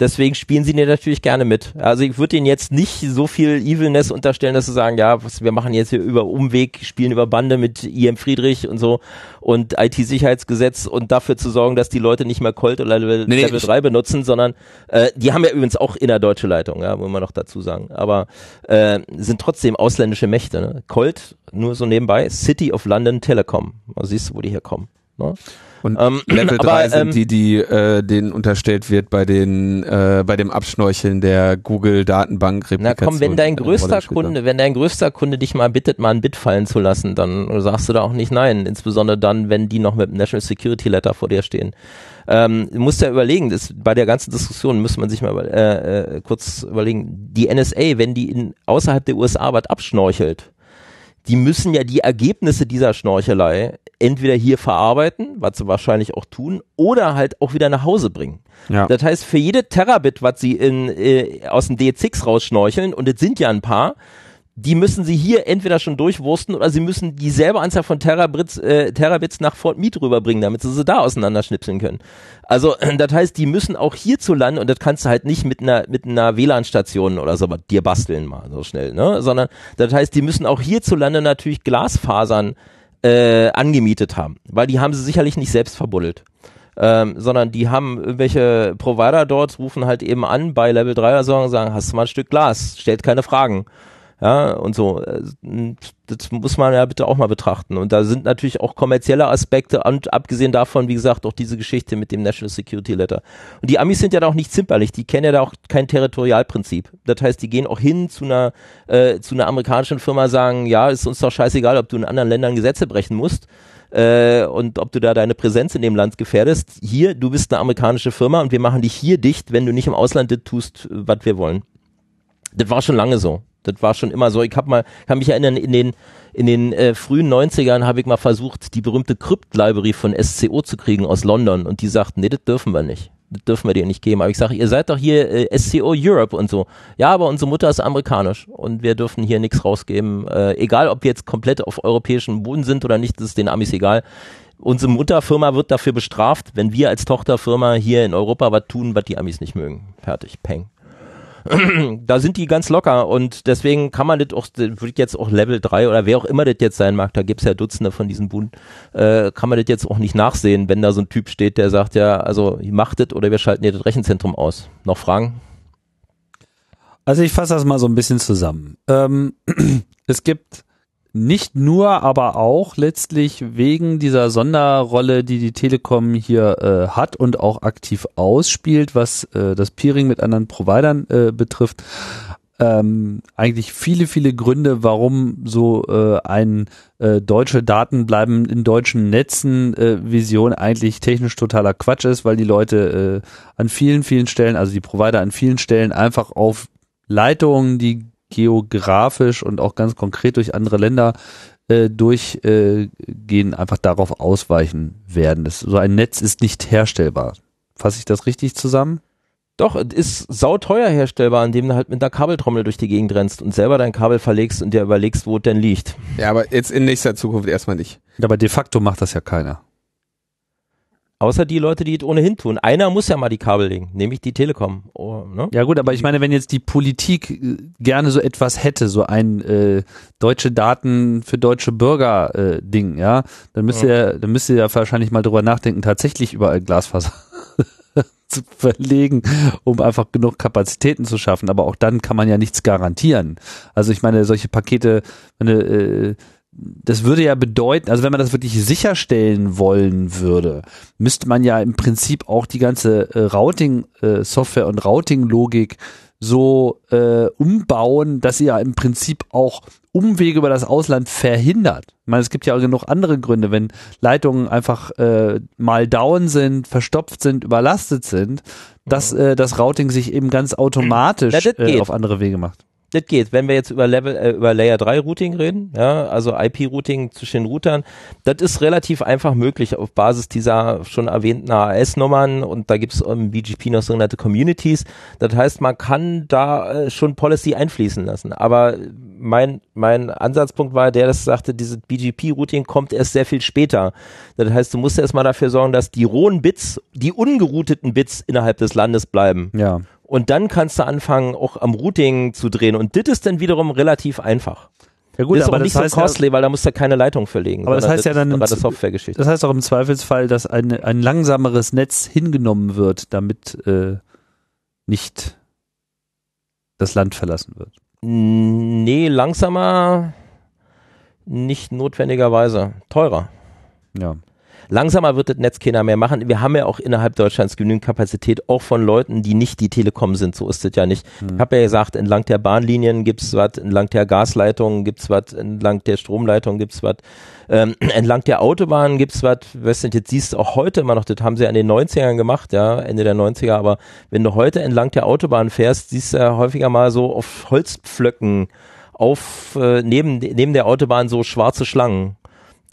Deswegen spielen sie dir natürlich gerne mit. Also ich würde ihnen jetzt nicht so viel Evilness unterstellen, dass sie sagen, ja, was, wir machen jetzt hier über Umweg, spielen über Bande mit IM Friedrich und so und IT-Sicherheitsgesetz und dafür zu sorgen, dass die Leute nicht mehr Colt oder Level, Nee, Level ich- 3 benutzen, sondern äh, die haben ja übrigens auch innerdeutsche Leitung, ja, muss man noch dazu sagen. Aber äh, sind trotzdem ausländische Mächte. Ne? Colt, nur so nebenbei, City of London Telekom. Da siehst du, wo die herkommen. Ne? Und Ähm, [CLEARS THROAT] Level aber, 3 sind ähm, die, die äh, denen unterstellt wird bei den äh, bei dem Abschnorcheln der Google Datenbank Na komm, wenn dein größter Kunde wenn dein größter Kunde dich mal bittet, mal ein Bit fallen zu lassen, dann sagst du da auch nicht nein. Insbesondere dann, wenn die noch mit dem National Security Letter vor dir stehen. Ähm, du musst ja überlegen, das, bei der ganzen Diskussion müsste man sich mal über, äh, äh, kurz überlegen, die NSA, wenn die in, außerhalb der USA was abschnorchelt, die müssen ja die Ergebnisse dieser Schnorchelei entweder hier verarbeiten, was sie wahrscheinlich auch tun, oder halt auch wieder nach Hause bringen. Ja. Das heißt, für jede Terabit, was sie in, äh, aus dem DX rausschnorcheln, und es sind ja ein paar, die müssen sie hier entweder schon durchwursten oder sie müssen dieselbe Anzahl von Terabits, äh, Terabits nach Fort Meade rüberbringen, damit sie sie da auseinanderschnipseln können. Also, [CLEARS THROAT] das heißt, die müssen auch hierzulande, und das kannst du halt nicht mit einer, mit einer WLAN-Station oder so was dir basteln mal so schnell, ne? Sondern das heißt, die müssen auch hierzulande natürlich Glasfasern äh, angemietet haben, weil die haben sie sicherlich nicht selbst verbuddelt. Ähm, sondern die haben irgendwelche Provider dort, rufen halt eben an bei Level 3 oder so und sagen, hast du mal ein Stück Glas, stellt keine Fragen. Ja, und so. Äh, Das muss man ja bitte auch mal betrachten. Und da sind natürlich auch kommerzielle Aspekte und abgesehen davon, wie gesagt, auch diese Geschichte mit dem National Security Letter. Und die Amis sind ja da auch nicht zimperlich, die kennen ja da auch kein Territorialprinzip. Das heißt, die gehen auch hin zu einer, äh, zu einer amerikanischen Firma, sagen, ja, ist uns doch scheißegal, ob du in anderen Ländern Gesetze brechen musst äh, und ob du da deine Präsenz in dem Land gefährdest. Hier, du bist eine amerikanische Firma und wir machen dich hier dicht, wenn du nicht im Ausland das tust, was wir wollen. Das war schon lange so. Das war schon immer so. Ich habe mal, kann mich erinnern, in den in den äh, frühen 90ern habe ich mal versucht, die berühmte Crypt-Library von SCO zu kriegen aus London und die sagten, nee, das dürfen wir nicht. Das dürfen wir dir nicht geben. Aber ich sage, ihr seid doch hier äh, SCO Europe und so. Ja, aber unsere Mutter ist amerikanisch und wir dürfen hier nichts rausgeben. Äh, egal, ob wir jetzt komplett auf europäischem Boden sind oder nicht, das ist den Amis egal. Unsere Mutterfirma wird dafür bestraft, wenn wir als Tochterfirma hier in Europa was tun, was die Amis nicht mögen. Fertig, peng [CLEARS THROAT] da sind die ganz locker und deswegen kann man das auch, ich jetzt auch Level 3 oder wer auch immer das jetzt sein mag, da gibt's ja Dutzende von diesen Buden, äh, kann man das jetzt auch nicht nachsehen, wenn da so ein Typ steht, der sagt, ja, also macht das oder wir schalten dir das Rechenzentrum aus. Noch Fragen? Also ich fasse das mal so ein bisschen zusammen. Ähm, [CLEARS THROAT] es gibt nicht nur, aber auch letztlich wegen dieser Sonderrolle, die die Telekom hier äh, hat und auch aktiv ausspielt, was äh, das Peering mit anderen Providern äh, betrifft, ähm, eigentlich viele, viele Gründe, warum so äh, ein äh, deutsche Daten bleiben in deutschen Netzen äh, Vision eigentlich technisch totaler Quatsch ist, weil die Leute äh, an vielen, vielen Stellen, also die Provider an vielen Stellen einfach auf Leitungen, die geografisch und auch ganz konkret durch andere Länder äh, durchgehen, äh, einfach darauf ausweichen werden. Das, so ein Netz ist nicht herstellbar. Fasse ich das richtig zusammen? Doch, es ist sauteuer herstellbar, indem du halt mit einer Kabeltrommel durch die Gegend rennst und selber dein Kabel verlegst und dir überlegst, wo es denn liegt. Ja, aber jetzt in nächster Zukunft erstmal nicht. Aber de facto macht das ja keiner. Außer die Leute, die es ohnehin tun. Einer muss ja mal die Kabel legen, nämlich die Telekom. Oh, ne? Ja gut, aber ich meine, wenn jetzt die Politik äh, gerne so etwas hätte, so ein äh, deutsche Daten für deutsche Bürger äh, Ding, ja, dann müsste ja. dann müsste ja wahrscheinlich mal drüber nachdenken, tatsächlich überall Glasfaser [LAUGHS] zu verlegen, um einfach genug Kapazitäten zu schaffen. Aber auch dann kann man ja nichts garantieren. Also ich meine, solche Pakete, meine, äh, das würde ja bedeuten, also wenn man das wirklich sicherstellen wollen würde, müsste man ja im Prinzip auch die ganze äh, Routing-Software und Routing-Logik so äh, umbauen, dass sie ja im Prinzip auch Umwege über das Ausland verhindert. Ich meine, es gibt ja auch genug andere Gründe, wenn Leitungen einfach äh, mal down sind, verstopft sind, überlastet sind, dass äh, das Routing sich eben ganz automatisch Ja, äh, auf andere Wege macht. Das geht. Wenn wir jetzt über Level, äh, über Layer 3 Routing reden, ja, also IP-Routing zwischen den Routern, das ist relativ einfach möglich auf Basis dieser schon erwähnten AS-Nummern und da gibt es im BGP noch sogenannte Communities. Das heißt, man kann da äh, schon Policy einfließen lassen. Aber mein, mein Ansatzpunkt war der, das sagte, dieses BGP-Routing kommt erst sehr viel später. Das heißt, du musst erst mal dafür sorgen, dass die rohen Bits, die ungerouteten Bits innerhalb des Landes bleiben. Ja. Und dann kannst du anfangen, auch am Routing zu drehen. Und das ist dann wiederum relativ einfach. Ja gut, das ist aber auch nicht das heißt so costly, weil da musst du keine Leitung verlegen. Aber das heißt ja dann gerade Z- Softwaregeschichte. Das heißt auch im Zweifelsfall, dass ein, ein langsameres Netz hingenommen wird, damit äh, nicht das Land verlassen wird. Nee, langsamer nicht notwendigerweise. Teurer. Ja. Langsamer wird das Netz keiner mehr machen. Wir haben ja auch innerhalb Deutschlands genügend Kapazität, auch von Leuten, die nicht die Telekom sind. So ist es ja nicht. Ich habe ja gesagt, entlang der Bahnlinien gibt's was, entlang der Gasleitungen gibt's was, entlang der Stromleitung gibt's was, ähm, [CLEARS THROAT] entlang der Autobahnen gibt's was. Weißt du, jetzt siehst du auch heute immer noch, das haben sie ja in den 90ern gemacht, ja, Ende der 90er, aber wenn du heute entlang der Autobahn fährst, siehst du ja häufiger mal so auf Holzpflöcken auf äh, neben neben der Autobahn so schwarze Schlangen.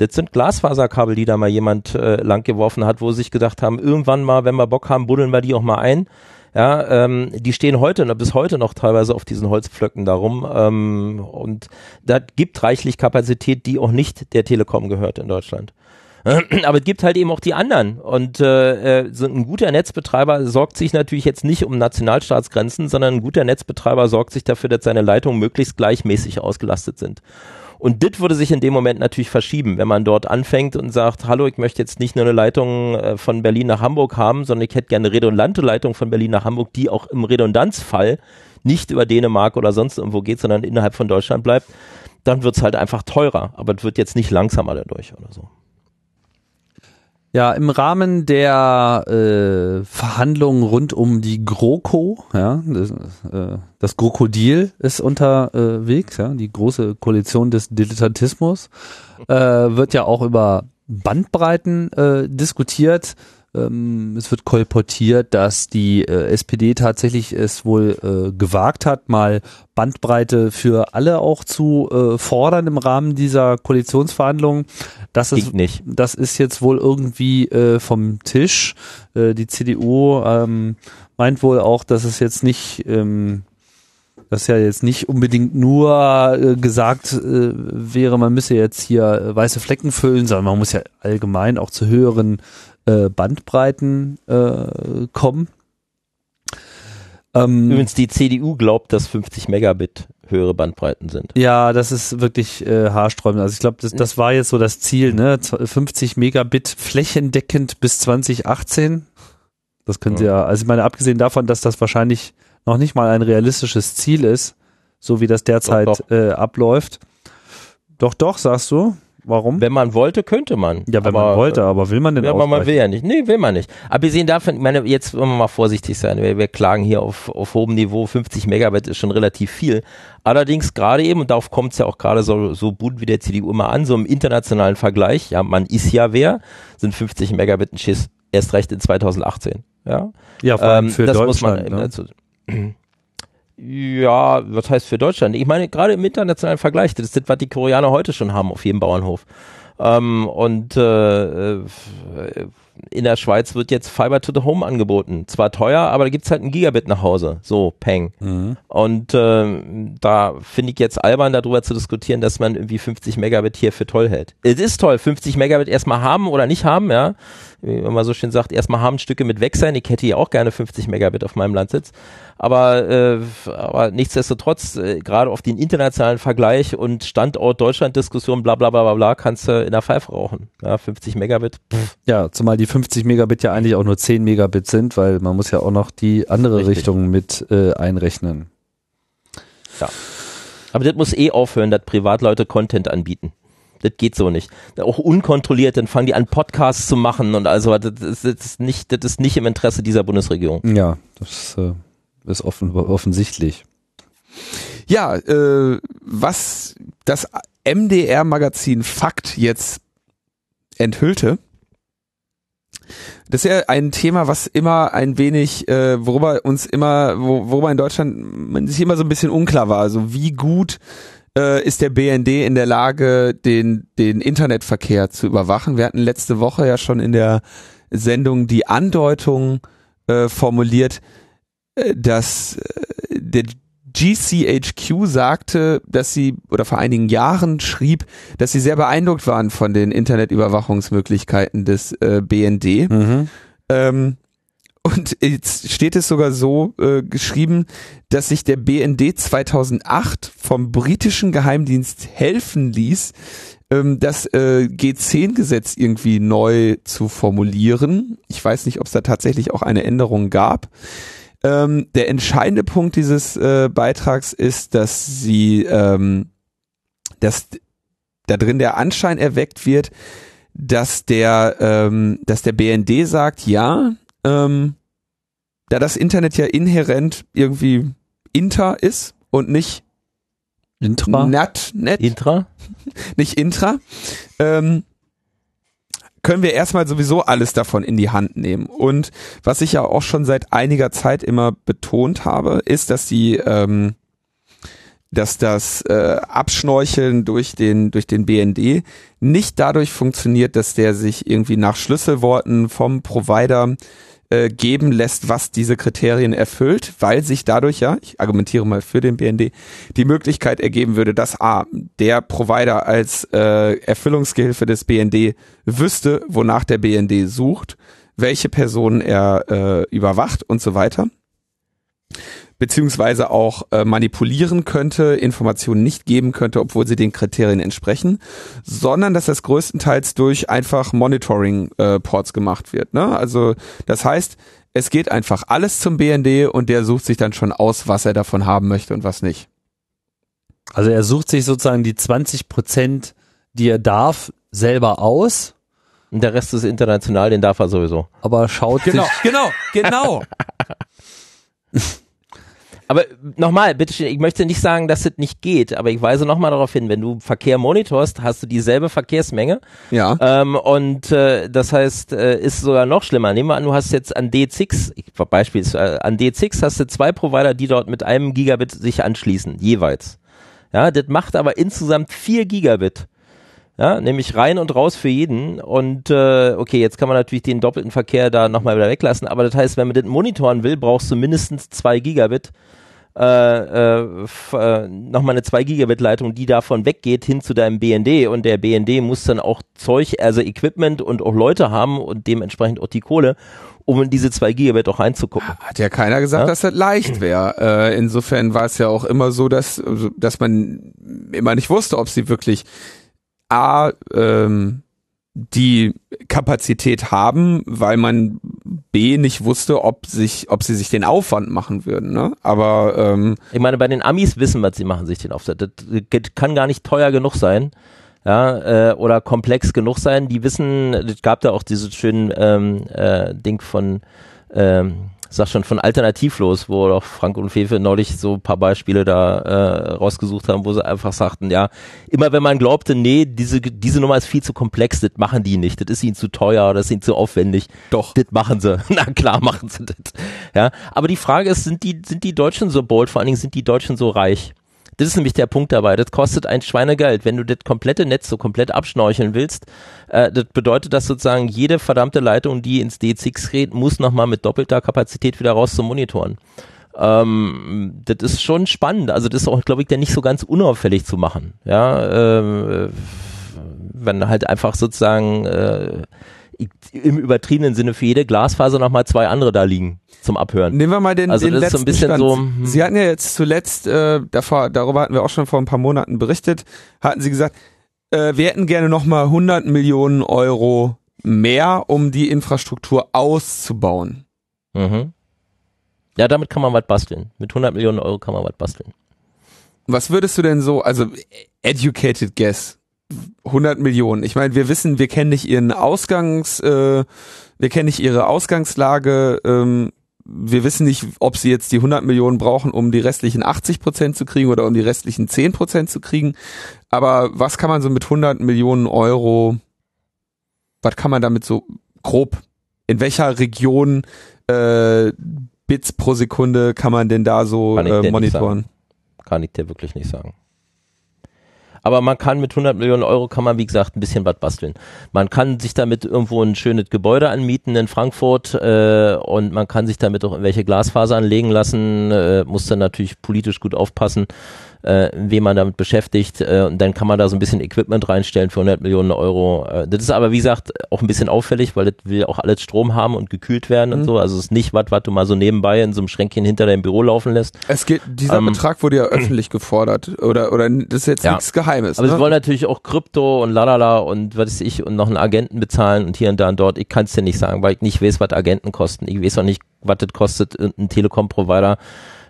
Das sind Glasfaserkabel, die da mal jemand äh, langgeworfen hat, wo sie sich gedacht haben, irgendwann mal, wenn wir Bock haben, buddeln wir die auch mal ein. Ja, ähm, die stehen heute noch, bis heute noch teilweise auf diesen Holzpflöcken darum. Ähm, und da gibt reichlich Kapazität, die auch nicht der Telekom gehört in Deutschland. [CLEARS THROAT] Aber es gibt halt eben auch die anderen. Und äh, äh, so ein guter Netzbetreiber sorgt sich natürlich jetzt nicht um Nationalstaatsgrenzen, sondern ein guter Netzbetreiber sorgt sich dafür, dass seine Leitungen möglichst gleichmäßig ausgelastet sind. Und das würde sich in dem Moment natürlich verschieben, wenn man dort anfängt und sagt, hallo, ich möchte jetzt nicht nur eine Leitung äh, von Berlin nach Hamburg haben, sondern ich hätte gerne eine redundante Leitung von Berlin nach Hamburg, die auch im Redundanzfall nicht über Dänemark oder sonst irgendwo geht, sondern innerhalb von Deutschland bleibt, dann wird's halt einfach teurer. Aber es wird jetzt nicht langsamer dadurch oder so. Ja, im Rahmen der äh, Verhandlungen rund um die GroKo, ja, das, äh, das Krokodil ist unterwegs, ja, die große Koalition des Dilettantismus, äh, wird ja auch über Bandbreiten äh, diskutiert. Ähm, es wird kolportiert, dass die äh, SPD tatsächlich es wohl äh, gewagt hat, mal Bandbreite für alle auch zu äh, fordern im Rahmen dieser Koalitionsverhandlungen. Das ist nicht. das ist jetzt wohl irgendwie äh, vom Tisch. Äh, die CDU ähm, meint wohl auch, dass es jetzt nicht, ähm, dass ja jetzt nicht unbedingt nur äh, gesagt äh, wäre, man müsse jetzt hier weiße Flecken füllen, sondern man muss ja allgemein auch zu höheren äh, Bandbreiten äh, kommen. Ähm, Übrigens, die CDU glaubt, dass 50 Megabit höhere Bandbreiten sind. Ja, das ist wirklich äh, haarsträubend. Also ich glaube, das, das war jetzt so das Ziel, ne? Z- 50 Megabit flächendeckend bis 2018. Das können Sie ja, also ich meine, abgesehen davon, dass das wahrscheinlich noch nicht mal ein realistisches Ziel ist, so wie das derzeit Doch, doch. Äh, abläuft. Doch, doch, sagst du. Warum? Wenn man wollte, könnte man. ja, wenn aber, man wollte, aber will man denn Ja, aber man will ja nicht. Nee, will man nicht. Abgesehen davon, ich meine, jetzt wollen wir mal vorsichtig sein. Wir, wir klagen hier auf, auf hohem Niveau. 50 Megabit ist schon relativ viel. Allerdings gerade eben, und darauf kommt es ja auch gerade so, so gut wie der CDU immer an, so im internationalen Vergleich, ja, man ist ja wer, sind 50 Megabit ein Schiss. Erst recht in 2018. Ja, Ja, vor allem ähm, für das Deutschland. muss man eben ne? dazu. [CLEARS THROAT] Ja, was heißt für Deutschland? Ich meine, gerade im internationalen Vergleich, das ist das, was die Koreaner heute schon haben auf jedem Bauernhof. Ähm, und äh, äh, in der Schweiz wird jetzt Fiber to the Home angeboten. Zwar teuer, aber da gibt's halt ein Gigabit nach Hause. So, peng. Mhm. Und ähm, da finde ich jetzt albern, darüber zu diskutieren, dass man irgendwie 50 Megabit hier für toll hält. Es ist toll, 50 Megabit erstmal haben oder nicht haben, ja. Wie man so schön sagt, erstmal haben Stücke mit weg sein. Ich hätte hier auch gerne 50 Megabit auf meinem Landsitz. Aber, äh, aber nichtsdestotrotz, äh, gerade auf den internationalen Vergleich und Standort Deutschland-Diskussion, bla bla bla bla bla, kannst du in der Pfeife rauchen. Ja, 50 Megabit. Pff, Ja, zumal die 50 Megabit ja eigentlich auch nur 10 Megabit sind, weil man muss ja auch noch die andere Richtig. Richtung mit äh, einrechnen. Aber das muss eh aufhören, dass Privatleute Content anbieten. Das geht so nicht. Auch unkontrolliert, dann fangen die an, Podcasts zu machen und also das ist, das ist, nicht, das ist nicht im Interesse dieser Bundesregierung. Ja, das äh, ist offen, offensichtlich. Ja, äh, was das MDR-Magazin Fakt jetzt enthüllte, das ist ja ein Thema, was immer ein wenig, äh, worüber uns immer, wo, worüber in Deutschland man sich immer so ein bisschen unklar war. Also wie gut äh, ist der BND in der Lage, den, den Internetverkehr zu überwachen? Wir hatten letzte Woche ja schon in der Sendung die Andeutung äh, formuliert, äh, dass äh, der GCHQ sagte, dass sie oder vor einigen Jahren schrieb, dass sie sehr beeindruckt waren von den Internetüberwachungsmöglichkeiten des äh, BND. Mhm. Ähm, und jetzt steht es sogar so äh, geschrieben, dass sich der BND 2008 vom britischen Geheimdienst helfen ließ, ähm, das äh, G10-Gesetz irgendwie neu zu formulieren. Ich weiß nicht, ob es da tatsächlich auch eine Änderung gab. Ähm, der entscheidende Punkt dieses äh, Beitrags ist, dass sie, ähm, dass da drin der Anschein erweckt wird, dass der, ähm, dass der BND sagt, ja, ähm, da das Internet ja inhärent irgendwie inter ist und nicht Intra. nat, net, Intra? [LAUGHS] nicht intra, ähm, können wir erstmal sowieso alles davon in die Hand nehmen. Und was ich ja auch schon seit einiger Zeit immer betont habe, ist, dass die, ähm, dass das äh, Abschnorcheln durch den durch den BND nicht dadurch funktioniert, dass der sich irgendwie nach Schlüsselworten vom Provider äh, geben lässt, was diese Kriterien erfüllt, weil sich dadurch ja, ich argumentiere mal für den BND, die Möglichkeit ergeben würde, dass A, der Provider als äh, Erfüllungsgehilfe des BND wüsste, wonach der BND sucht, welche Personen er äh, überwacht und so weiter beziehungsweise auch äh, manipulieren könnte, Informationen nicht geben könnte, obwohl sie den Kriterien entsprechen, sondern dass das größtenteils durch einfach Monitoring-Ports äh, gemacht wird. Ne? Also das heißt, es geht einfach alles zum BND und der sucht sich dann schon aus, was er davon haben möchte und was nicht. Also er sucht sich sozusagen die 20 Prozent, die er darf, selber aus, Und der Rest ist international, den darf er sowieso. aber schaut Genau, sich, genau, genau. [LAUGHS] Aber nochmal, bitteschön, ich möchte nicht sagen, dass es nicht geht, aber ich weise nochmal darauf hin, wenn du Verkehr monitorst, hast du dieselbe Verkehrsmenge Ja. ähm, und äh, das heißt, äh, ist sogar noch schlimmer. Nehmen wir an, du hast jetzt an D6, ich, beispielsweise äh, an D6 hast du zwei Provider, die dort mit einem Gigabit sich anschließen, jeweils. Ja, das macht aber insgesamt vier Gigabit. Ja, nämlich rein und raus für jeden. Und äh, okay, jetzt kann man natürlich den doppelten Verkehr da nochmal wieder weglassen, aber das heißt, wenn man das monitoren will, brauchst du mindestens zwei Gigabit. Äh, äh, äh, nochmal eine 2 Gigabit Leitung, die davon weggeht hin zu deinem BND und der BND muss dann auch Zeug, also Equipment und auch Leute haben und dementsprechend auch die Kohle, um in diese 2 Gigabit auch reinzugucken. Hat ja keiner gesagt, Ja? dass das leicht wäre. Äh, insofern war es ja auch immer so, dass, dass man immer nicht wusste, ob sie wirklich A, ähm, die Kapazität haben, weil man B nicht wusste, ob sich, ob sie sich den Aufwand machen würden. Ne? Aber ähm, Ich meine, bei den Amis wissen wir, sie machen sich den Aufsatz. Das kann gar nicht teuer genug sein. Ja, äh, oder komplex genug sein. Die wissen, es gab da auch dieses schönen ähm, äh, Ding von, ähm, sag schon, von Alternativlos, wo doch Frank und Fefe neulich so ein paar Beispiele da äh, rausgesucht haben, wo sie einfach sagten, ja, immer wenn man glaubte, nee, diese, diese Nummer ist viel zu komplex, das machen die nicht, das ist ihnen zu teuer, das ist ihnen zu aufwendig. Doch. Das machen sie. [LAUGHS] Na klar machen sie das. Ja, aber die Frage ist, sind die, sind die Deutschen so bold? Vor allen Dingen sind die Deutschen so reich? Das ist nämlich der Punkt dabei. Das kostet ein Schweinegeld. Wenn du das komplette Netz so komplett abschnorcheln willst, äh, das bedeutet, dass sozusagen jede verdammte Leitung, die ins D6 gerät, muss nochmal mit doppelter Kapazität wieder raus zum Monitoren. Ähm, das ist schon spannend. Also das ist auch, glaube ich, der nicht so ganz unauffällig zu machen. Ja, ähm, äh, wenn halt einfach sozusagen äh, im übertriebenen Sinne für jede Glasfaser nochmal zwei andere da liegen zum Abhören. Nehmen wir mal den, Also den das ist so letzten ein bisschen Stand. so, hm. Sie hatten ja jetzt zuletzt, äh, davor, darüber hatten wir auch schon vor ein paar Monaten berichtet, hatten Sie gesagt, äh, wir hätten gerne nochmal 100 Millionen Euro mehr, um die Infrastruktur auszubauen. Mhm. Ja, damit kann man was basteln. Mit 100 Millionen Euro kann man was basteln. Was würdest du denn so, also educated guess, 100 Millionen. Ich meine, wir wissen, wir kennen nicht ihren Ausgangs, äh, wir kennen nicht ihre Ausgangslage. Ähm, wir wissen nicht, ob sie jetzt die 100 Millionen brauchen, um die restlichen 80 Prozent zu kriegen oder um die restlichen 10 Prozent zu kriegen. Aber was kann man so mit 100 Millionen Euro, was kann man damit so grob, in welcher Region äh, Bits pro Sekunde kann man denn da so Kann äh, monitoren? Kann ich dir wirklich nicht sagen. Aber man kann mit 100 Millionen Euro, kann man wie gesagt ein bisschen was basteln. Man kann sich damit irgendwo ein schönes Gebäude anmieten in Frankfurt äh, und man kann sich damit auch irgendwelche Glasfaser anlegen lassen, äh, muss dann natürlich politisch gut aufpassen äh, wen man damit beschäftigt. Äh, und dann kann man da so ein bisschen Equipment reinstellen für 100 Millionen Euro. Äh, das ist aber, wie gesagt, auch ein bisschen auffällig, weil das will auch alles Strom haben und gekühlt werden mhm. und so. Also es ist nicht was, was du mal so nebenbei in so einem Schränkchen hinter deinem Büro laufen lässt. Es geht, dieser ähm, Betrag wurde ja [CLEARS THROAT] öffentlich gefordert. Oder, oder das ist jetzt ja. nichts Geheimes. Aber ne? sie wollen natürlich auch Krypto und lalala und was weiß ich und noch einen Agenten bezahlen und hier und da und dort. Ich kann es dir nicht sagen, weil ich nicht weiß, was Agenten kosten. Ich weiß auch nicht, was das kostet, ein Telekom-Provider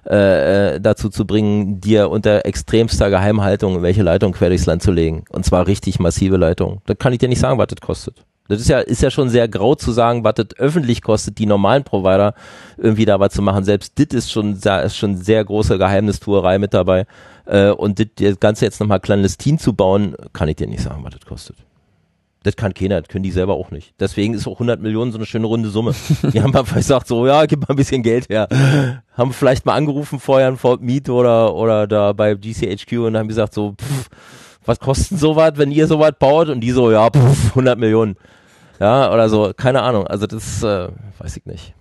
äh, äh, dazu zu bringen, dir unter extremster Geheimhaltung welche Leitung quer durchs Land zu legen. Und zwar richtig massive Leitung. Da kann ich dir nicht sagen, was das kostet. Das ist ja, ist ja schon sehr grau zu sagen, was das öffentlich kostet, die normalen Provider irgendwie da was zu machen. Selbst das ist schon, ist schon sehr große Geheimnistuerei mit dabei. Äh, und das Ganze jetzt nochmal clandestin zu bauen, kann ich dir nicht sagen, was das kostet. Das kann keiner, das können die selber auch nicht. Deswegen ist auch 100 Millionen so eine schöne runde Summe. Die haben einfach gesagt so, ja, gib mal ein bisschen Geld her. Haben vielleicht mal angerufen vorher in Fort Meet oder, oder da bei GCHQ und haben gesagt so, pff, was kostet sowas, wenn ihr sowas baut? Und die so, ja, pff, 100 Millionen. Ja, oder so, keine Ahnung. Also das äh, weiß ich nicht.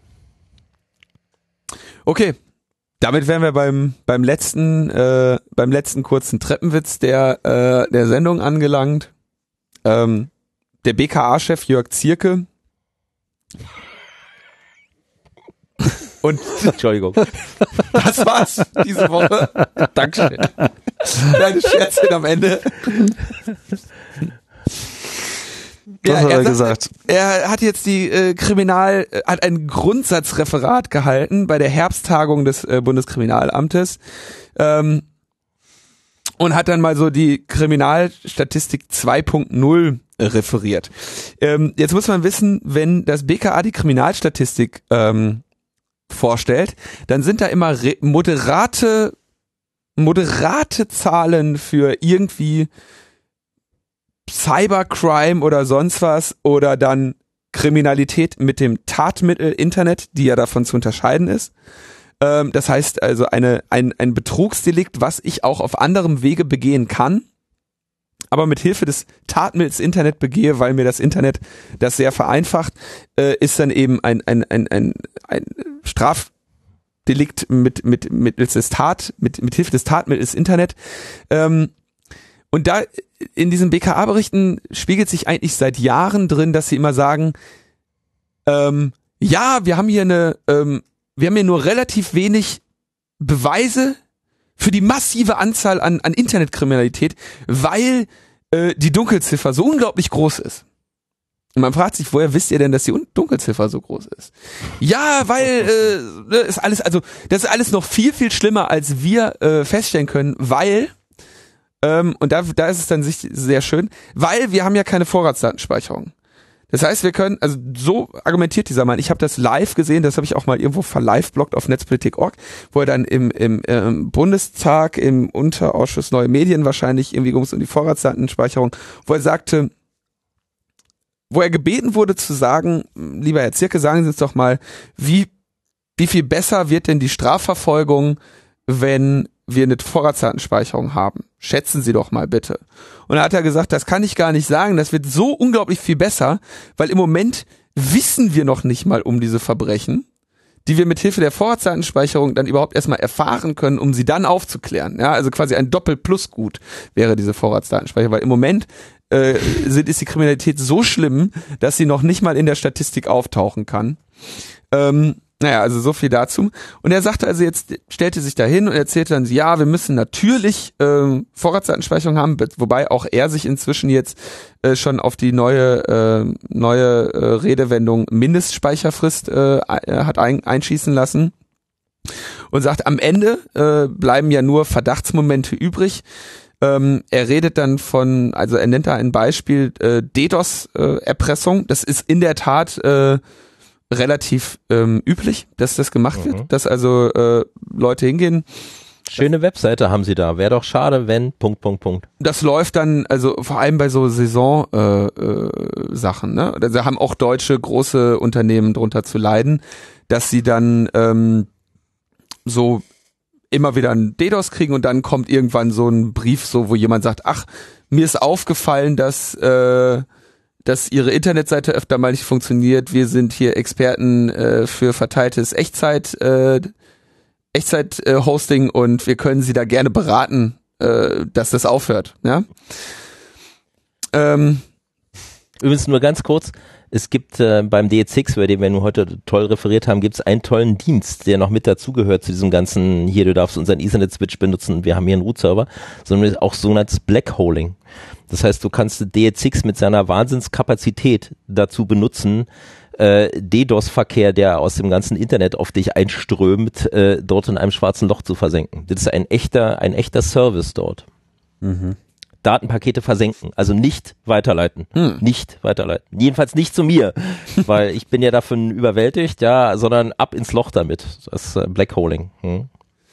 Okay, damit wären wir beim beim letzten äh, beim letzten kurzen Treppenwitz der äh, der Sendung angelangt. Ähm, der BKA-Chef Jörg Zierke und [LAUGHS] Entschuldigung. Das war's diese Woche. Dankeschön. Kleine Scherzchen am Ende. Ja, Was hat er, er gesagt? Er hat jetzt die äh, Kriminal, äh, hat ein Grundsatzreferat gehalten bei der Herbsttagung des äh, Bundeskriminalamtes ähm, und hat dann mal so die Kriminalstatistik 2.0 referiert. Ähm, jetzt muss man wissen, wenn das BKA die Kriminalstatistik ähm, vorstellt, dann sind da immer moderate, moderate Zahlen für irgendwie Cybercrime oder sonst was oder dann Kriminalität mit dem Tatmittel Internet, die ja davon zu unterscheiden ist. Ähm, das heißt also eine, ein, ein Betrugsdelikt, was ich auch auf anderem Wege begehen kann aber mit Hilfe des Tatmittels Internet begehe, weil mir das Internet das sehr vereinfacht, äh, ist dann eben ein, ein, ein, ein, ein Strafdelikt mit, mit, mittels des Tat, mit, mit Hilfe des Tatmittels Internet. Ähm, und da in diesen BKA-Berichten spiegelt sich eigentlich seit Jahren drin, dass sie immer sagen, ähm, ja, wir haben hier eine, ähm, wir haben hier nur relativ wenig Beweise für die massive Anzahl an, an Internetkriminalität, weil äh, die Dunkelziffer so unglaublich groß ist. Und man fragt sich, woher wisst ihr denn, dass die Dunkelziffer so groß ist? Ja, weil äh, ne, ist alles, also das ist alles noch viel viel schlimmer, als wir äh, feststellen können, weil ähm, und da da ist es dann sehr schön, weil wir haben ja keine Vorratsdatenspeicherung. Das heißt, wir können, also so argumentiert dieser Mann. Ich habe das live gesehen, das habe ich auch mal irgendwo verliveblockt auf netzpolitik.org, wo er dann im, im, im Bundestag, im Unterausschuss Neue Medien wahrscheinlich, irgendwie ging es um die Vorratsdatenspeicherung, wo er sagte, wo er gebeten wurde zu sagen, lieber Herr Zirke, sagen Sie uns doch mal, wie, wie viel besser wird denn die Strafverfolgung, wenn wir eine Vorratsdatenspeicherung haben. Schätzen Sie doch mal bitte. Und da hat er gesagt, das kann ich gar nicht sagen, das wird so unglaublich viel besser, weil im Moment wissen wir noch nicht mal um diese Verbrechen, die wir mit Hilfe der Vorratsdatenspeicherung dann überhaupt erstmal erfahren können, um sie dann aufzuklären. Ja, also quasi ein Doppel-Plus-Gut wäre diese Vorratsdatenspeicherung, weil im Moment äh, sind, ist die Kriminalität so schlimm, dass sie noch nicht mal in der Statistik auftauchen kann. Ähm, naja, also so viel dazu. Und er sagte also jetzt, stellte sich dahin und erzählte dann, ja, wir müssen natürlich ähm, Vorratsdatenspeicherung haben, wobei auch er sich inzwischen jetzt äh, schon auf die neue äh, neue äh, Redewendung Mindestspeicherfrist äh, äh, hat ein, einschießen lassen und sagt, am Ende äh, bleiben ja nur Verdachtsmomente übrig. Ähm, er redet dann von, also er nennt da ein Beispiel äh, DDoS-Erpressung. Äh, das ist in der Tat äh, relativ ähm, üblich, dass das gemacht mhm. wird, dass also äh, Leute hingehen. Schöne Webseite haben sie da. Wäre doch schade, wenn Punkt Punkt Punkt. Das läuft dann also vor allem bei so Saison äh, äh, Sachen. Ne, da haben auch deutsche große Unternehmen drunter zu leiden, dass sie dann ähm, so immer wieder einen DDoS kriegen und dann kommt irgendwann so ein Brief, so wo jemand sagt, ach, mir ist aufgefallen, dass äh, dass ihre Internetseite öfter mal nicht funktioniert. Wir sind hier Experten äh, für verteiltes Echtzeit äh, Echtzeit äh, Hosting und wir können sie da gerne beraten, äh, dass das aufhört. Ja. Ähm, Übrigens nur ganz kurz, es gibt äh, beim DE6, über den wir nun heute toll referiert haben, gibt es einen tollen Dienst, der noch mit dazugehört zu diesem ganzen, hier, du darfst unseren Ethernet-Switch benutzen, wir haben hier einen Root-Server, sondern auch sogenanntes Blackholing. Das heißt, du kannst DE6 mit seiner Wahnsinnskapazität dazu benutzen, äh, DDoS-Verkehr, der aus dem ganzen Internet auf dich einströmt, äh, dort in einem schwarzen Loch zu versenken. Das ist ein echter, ein echter Service dort. Mhm. Datenpakete versenken, also nicht weiterleiten, Hm. nicht weiterleiten. Jedenfalls nicht zu mir, [LAUGHS] weil ich bin ja davon überwältigt, ja, sondern ab ins Loch damit. Das ist äh, Blackholing. Hm.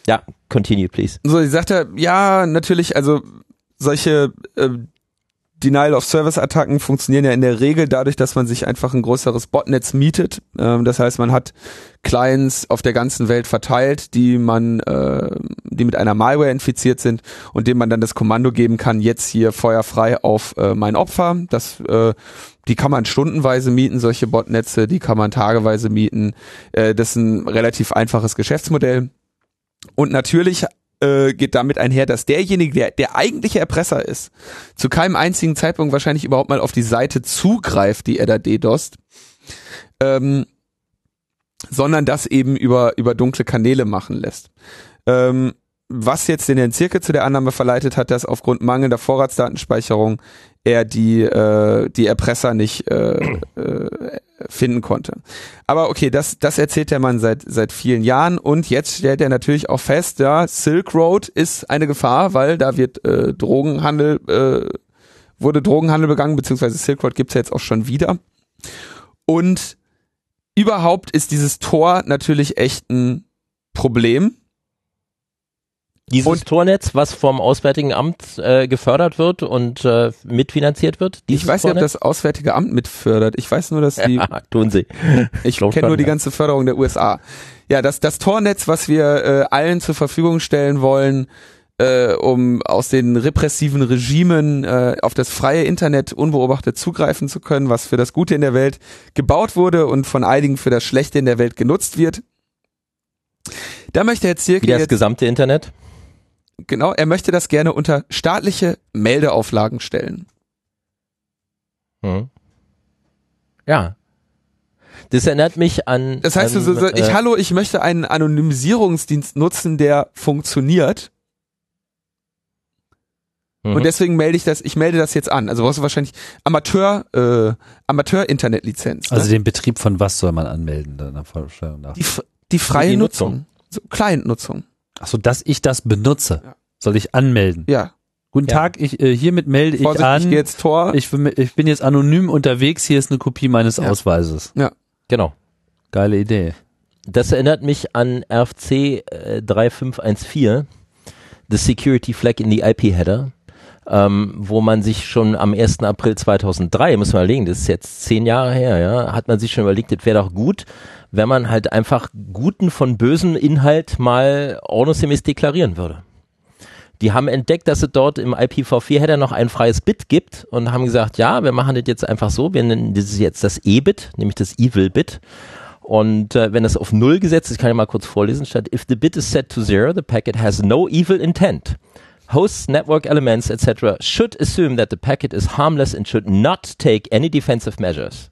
Ja, continue please. so, sie sagte, ja, natürlich, also solche äh, Denial-of-Service-Attacken funktionieren ja in der Regel dadurch, dass man sich einfach ein größeres Botnetz mietet. Ähm, das heißt, man hat Clients auf der ganzen Welt verteilt, die man, äh, die mit einer Malware infiziert sind und dem man dann das Kommando geben kann, jetzt hier feuerfrei auf äh, mein Opfer. Das, äh, die kann man stundenweise mieten, solche Botnetze, die kann man tageweise mieten. Äh, das ist ein relativ einfaches Geschäftsmodell. Und natürlich äh, geht damit einher, dass derjenige, der der eigentliche Erpresser ist, zu keinem einzigen Zeitpunkt wahrscheinlich überhaupt mal auf die Seite zugreift, die er da DDoSt, ähm, sondern das eben über, über dunkle Kanäle machen lässt. Ähm, was jetzt den Herrn Zirke zu der Annahme verleitet hat, dass aufgrund mangelnder Vorratsdatenspeicherung er die, äh, die Erpresser nicht äh, äh, finden konnte. Aber okay, das, das erzählt der Mann seit, seit vielen Jahren und jetzt stellt er natürlich auch fest, ja, Silk Road ist eine Gefahr, weil da wird äh, Drogenhandel, äh, wurde Drogenhandel begangen, beziehungsweise Silk Road gibt's ja jetzt auch schon wieder. Und überhaupt ist dieses Tor natürlich echt ein Problem. Dieses Und- Tornetz, was vom Auswärtigen Amt äh, gefördert wird und äh, mitfinanziert wird. Ich weiß nicht, ob das Auswärtige Amt mitfördert. Ich weiß nur, dass die, [LAUGHS] ja, tun sie. ich kenne nur die ja. ganze Förderung der USA. Ja, das, das Tornetz, was wir äh, allen zur Verfügung stellen wollen, äh, um aus den repressiven Regimen äh, auf das freie Internet unbeobachtet zugreifen zu können, was für das Gute in der Welt gebaut wurde und von einigen für das Schlechte in der Welt genutzt wird. Da möchte Herr Wie Zirkel das jetzt, gesamte Internet. Genau, er möchte das gerne unter staatliche Meldeauflagen stellen. Hm. Ja. Das erinnert mich an. Das heißt, an, du so, so, ich, äh, hallo, ich möchte einen Anonymisierungsdienst nutzen, der funktioniert. mhm. Und deswegen melde ich das, ich melde das jetzt an. Also brauchst du wahrscheinlich Amateur, äh, Amateur-Internet-Lizenz. Also ne? den Betrieb von was soll man anmelden? Da nach Vorstellung nach. die, die freie Die Nutzung. Nutzung. So, Client-Nutzung. Achso, dass ich das benutze, Ja. soll ich anmelden. Ja. Guten Ja. Tag, ich, äh, hiermit melde ich Vorsicht, ich an. gehe jetzt Tor. Ich, bin- ich bin jetzt anonym unterwegs, hier ist eine Kopie meines Ja. Ausweises. Genau. Geile Idee. Das erinnert mich an RFC äh, 3514, the Security Flag in the IP Header, ähm, wo man sich schon am 1. April 2003, muss man überlegen, das ist jetzt zehn Jahre her, ja, hat man sich schon überlegt, das wäre doch gut, wenn man halt einfach guten von bösen Inhalt mal ordnungsgemäß deklarieren würde. Die haben entdeckt, dass es dort im IPv4-Header noch ein freies Bit gibt und haben gesagt, ja, wir machen das jetzt einfach so, wir nennen das jetzt das E-Bit, nämlich das Evil-Bit. Und äh, wenn das auf Null gesetzt ist, kann ich mal kurz vorlesen, statt if the bit is set to zero, the packet has no evil intent. Hosts, network elements, etc. should assume that the packet is harmless and should not take any defensive measures.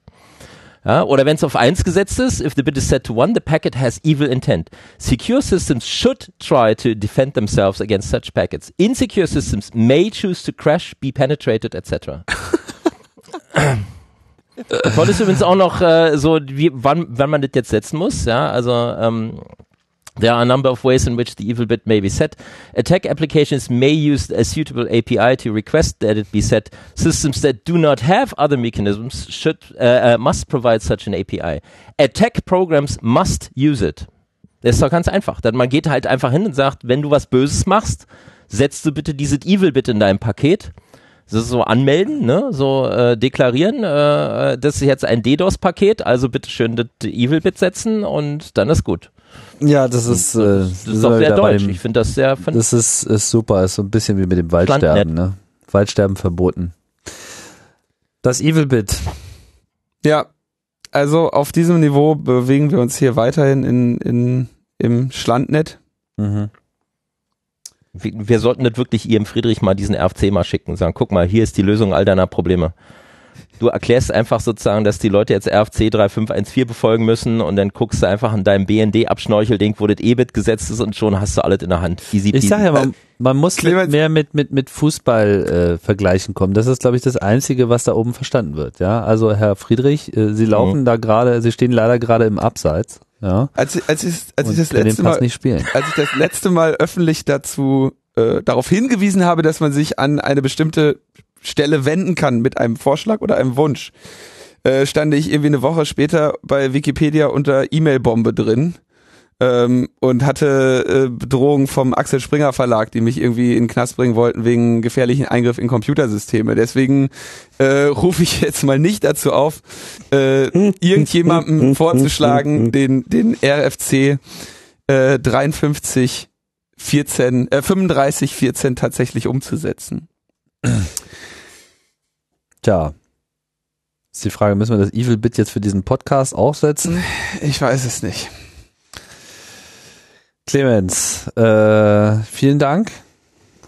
Ja, oder wenn es auf 1 gesetzt ist, if the bit is set to 1, the packet has evil intent. Secure systems should try to defend themselves against such packets. Insecure systems may choose to crash, be penetrated, etc. [COUGHS] Toll ist übrigens auch noch äh, so, wie, wann, wann man das jetzt setzen muss. Ja, also ähm, There are a number of ways in which the evil bit may be set. Attack applications may use a suitable API to request that it be set. Systems that do not have other mechanisms should uh, uh, must provide such an API. Attack programs must use it. Das ist doch ganz einfach. Dann man geht halt einfach hin und sagt, wenn du was Böses machst, setzt du bitte dieses Evil Bit in dein Paket. Das ist so anmelden, ne? So äh, deklarieren, äh, das ist jetzt ein DDoS-Paket, also bitte schön das Evil Bit setzen und dann ist gut. Ja, das ist, äh, Das ist doch wir sehr deutsch. dem- Ich finde das sehr, find, Das ist, ist super, ist so ein bisschen wie mit dem. Waldsterben, ne? Waldsterben verboten. Das Evil Bit. Ja, also auf diesem Niveau bewegen wir uns hier weiterhin in, in, im Schlandnet. Mhm. wir, wir sollten das wirklich ihrem Friedrich mal diesen RFC mal schicken und sagen, guck mal, hier ist die Lösung all deiner Probleme. Du erklärst einfach sozusagen, dass die Leute jetzt RFC 3514 befolgen müssen und dann guckst du einfach an deinem BND-Abschnorchelding, wo das EBIT gesetzt ist und schon hast du alles in der Hand. Easy Ich sag ja, man, man muss mit, mehr mit, mit, mit Fußball äh, vergleichen kommen. Das ist, glaube ich, das Einzige, was da oben verstanden wird. Ja, also Herr Friedrich, äh, Sie laufen da gerade, Sie stehen leider gerade im Abseits. Ja, Als, ich- als, ich, als ich das letzte Mal nicht spielen. [LAUGHS] als ich das letzte Mal öffentlich dazu äh, darauf hingewiesen habe, dass man sich an eine bestimmte Stelle wenden kann mit einem Vorschlag oder einem Wunsch, äh, stand ich irgendwie eine Woche später bei Wikipedia unter E-Mail-Bombe drin ähm, und hatte äh, Bedrohungen vom Axel Springer Verlag, die mich irgendwie in den Knast bringen wollten wegen gefährlichen Eingriff in Computersysteme. Deswegen äh, rufe ich jetzt mal nicht dazu auf, äh, irgendjemandem [LAUGHS] vorzuschlagen, den, den RFC äh, 53 14, äh, 35 14 tatsächlich umzusetzen. Tja. Ist die Frage, müssen wir das Evil Bit jetzt für diesen Podcast aufsetzen? Ich weiß es nicht. Clemens, äh, vielen Dank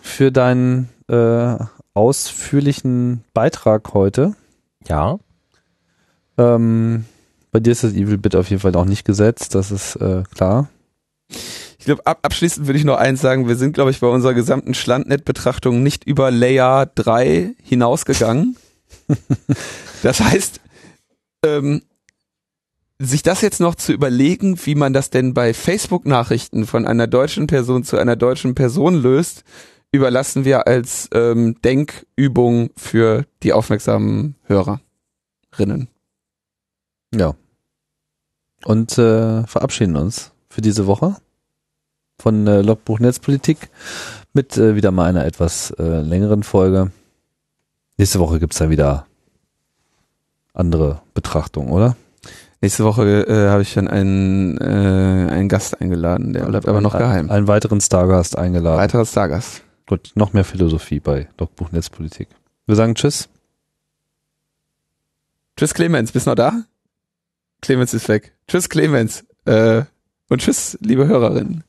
für deinen äh, ausführlichen Beitrag heute. ja, Ähm, bei dir ist das Evil Bit auf jeden Fall noch nicht gesetzt, das ist äh, klar. Ich glaube, ab, abschließend würde ich noch eins sagen. Wir sind, glaube ich, bei unserer gesamten Schlandnet-Betrachtung nicht über Layer 3 hinausgegangen. [LAUGHS] das heißt, ähm, sich das jetzt noch zu überlegen, wie man das denn bei Facebook-Nachrichten von einer deutschen Person zu einer deutschen Person löst, überlassen wir als ähm, Denkübung für die aufmerksamen Hörerinnen. Ja. Und äh, verabschieden uns für diese Woche von äh, Logbuch Netzpolitik mit äh, wieder mal einer etwas äh, längeren Folge. Nächste Woche gibt's dann wieder andere Betrachtung, oder? Nächste Woche äh, habe ich dann einen, äh, einen Gast eingeladen, der bleibt aber noch Ein- geheim. Einen weiteren Stargast eingeladen. Weiterer Stargast. Gut, noch mehr Philosophie bei Logbuch Netzpolitik. Wir sagen Tschüss. Tschüss Clemens, bist noch da? Clemens ist weg. Tschüss Clemens. Äh, und tschüss, liebe Hörerinnen.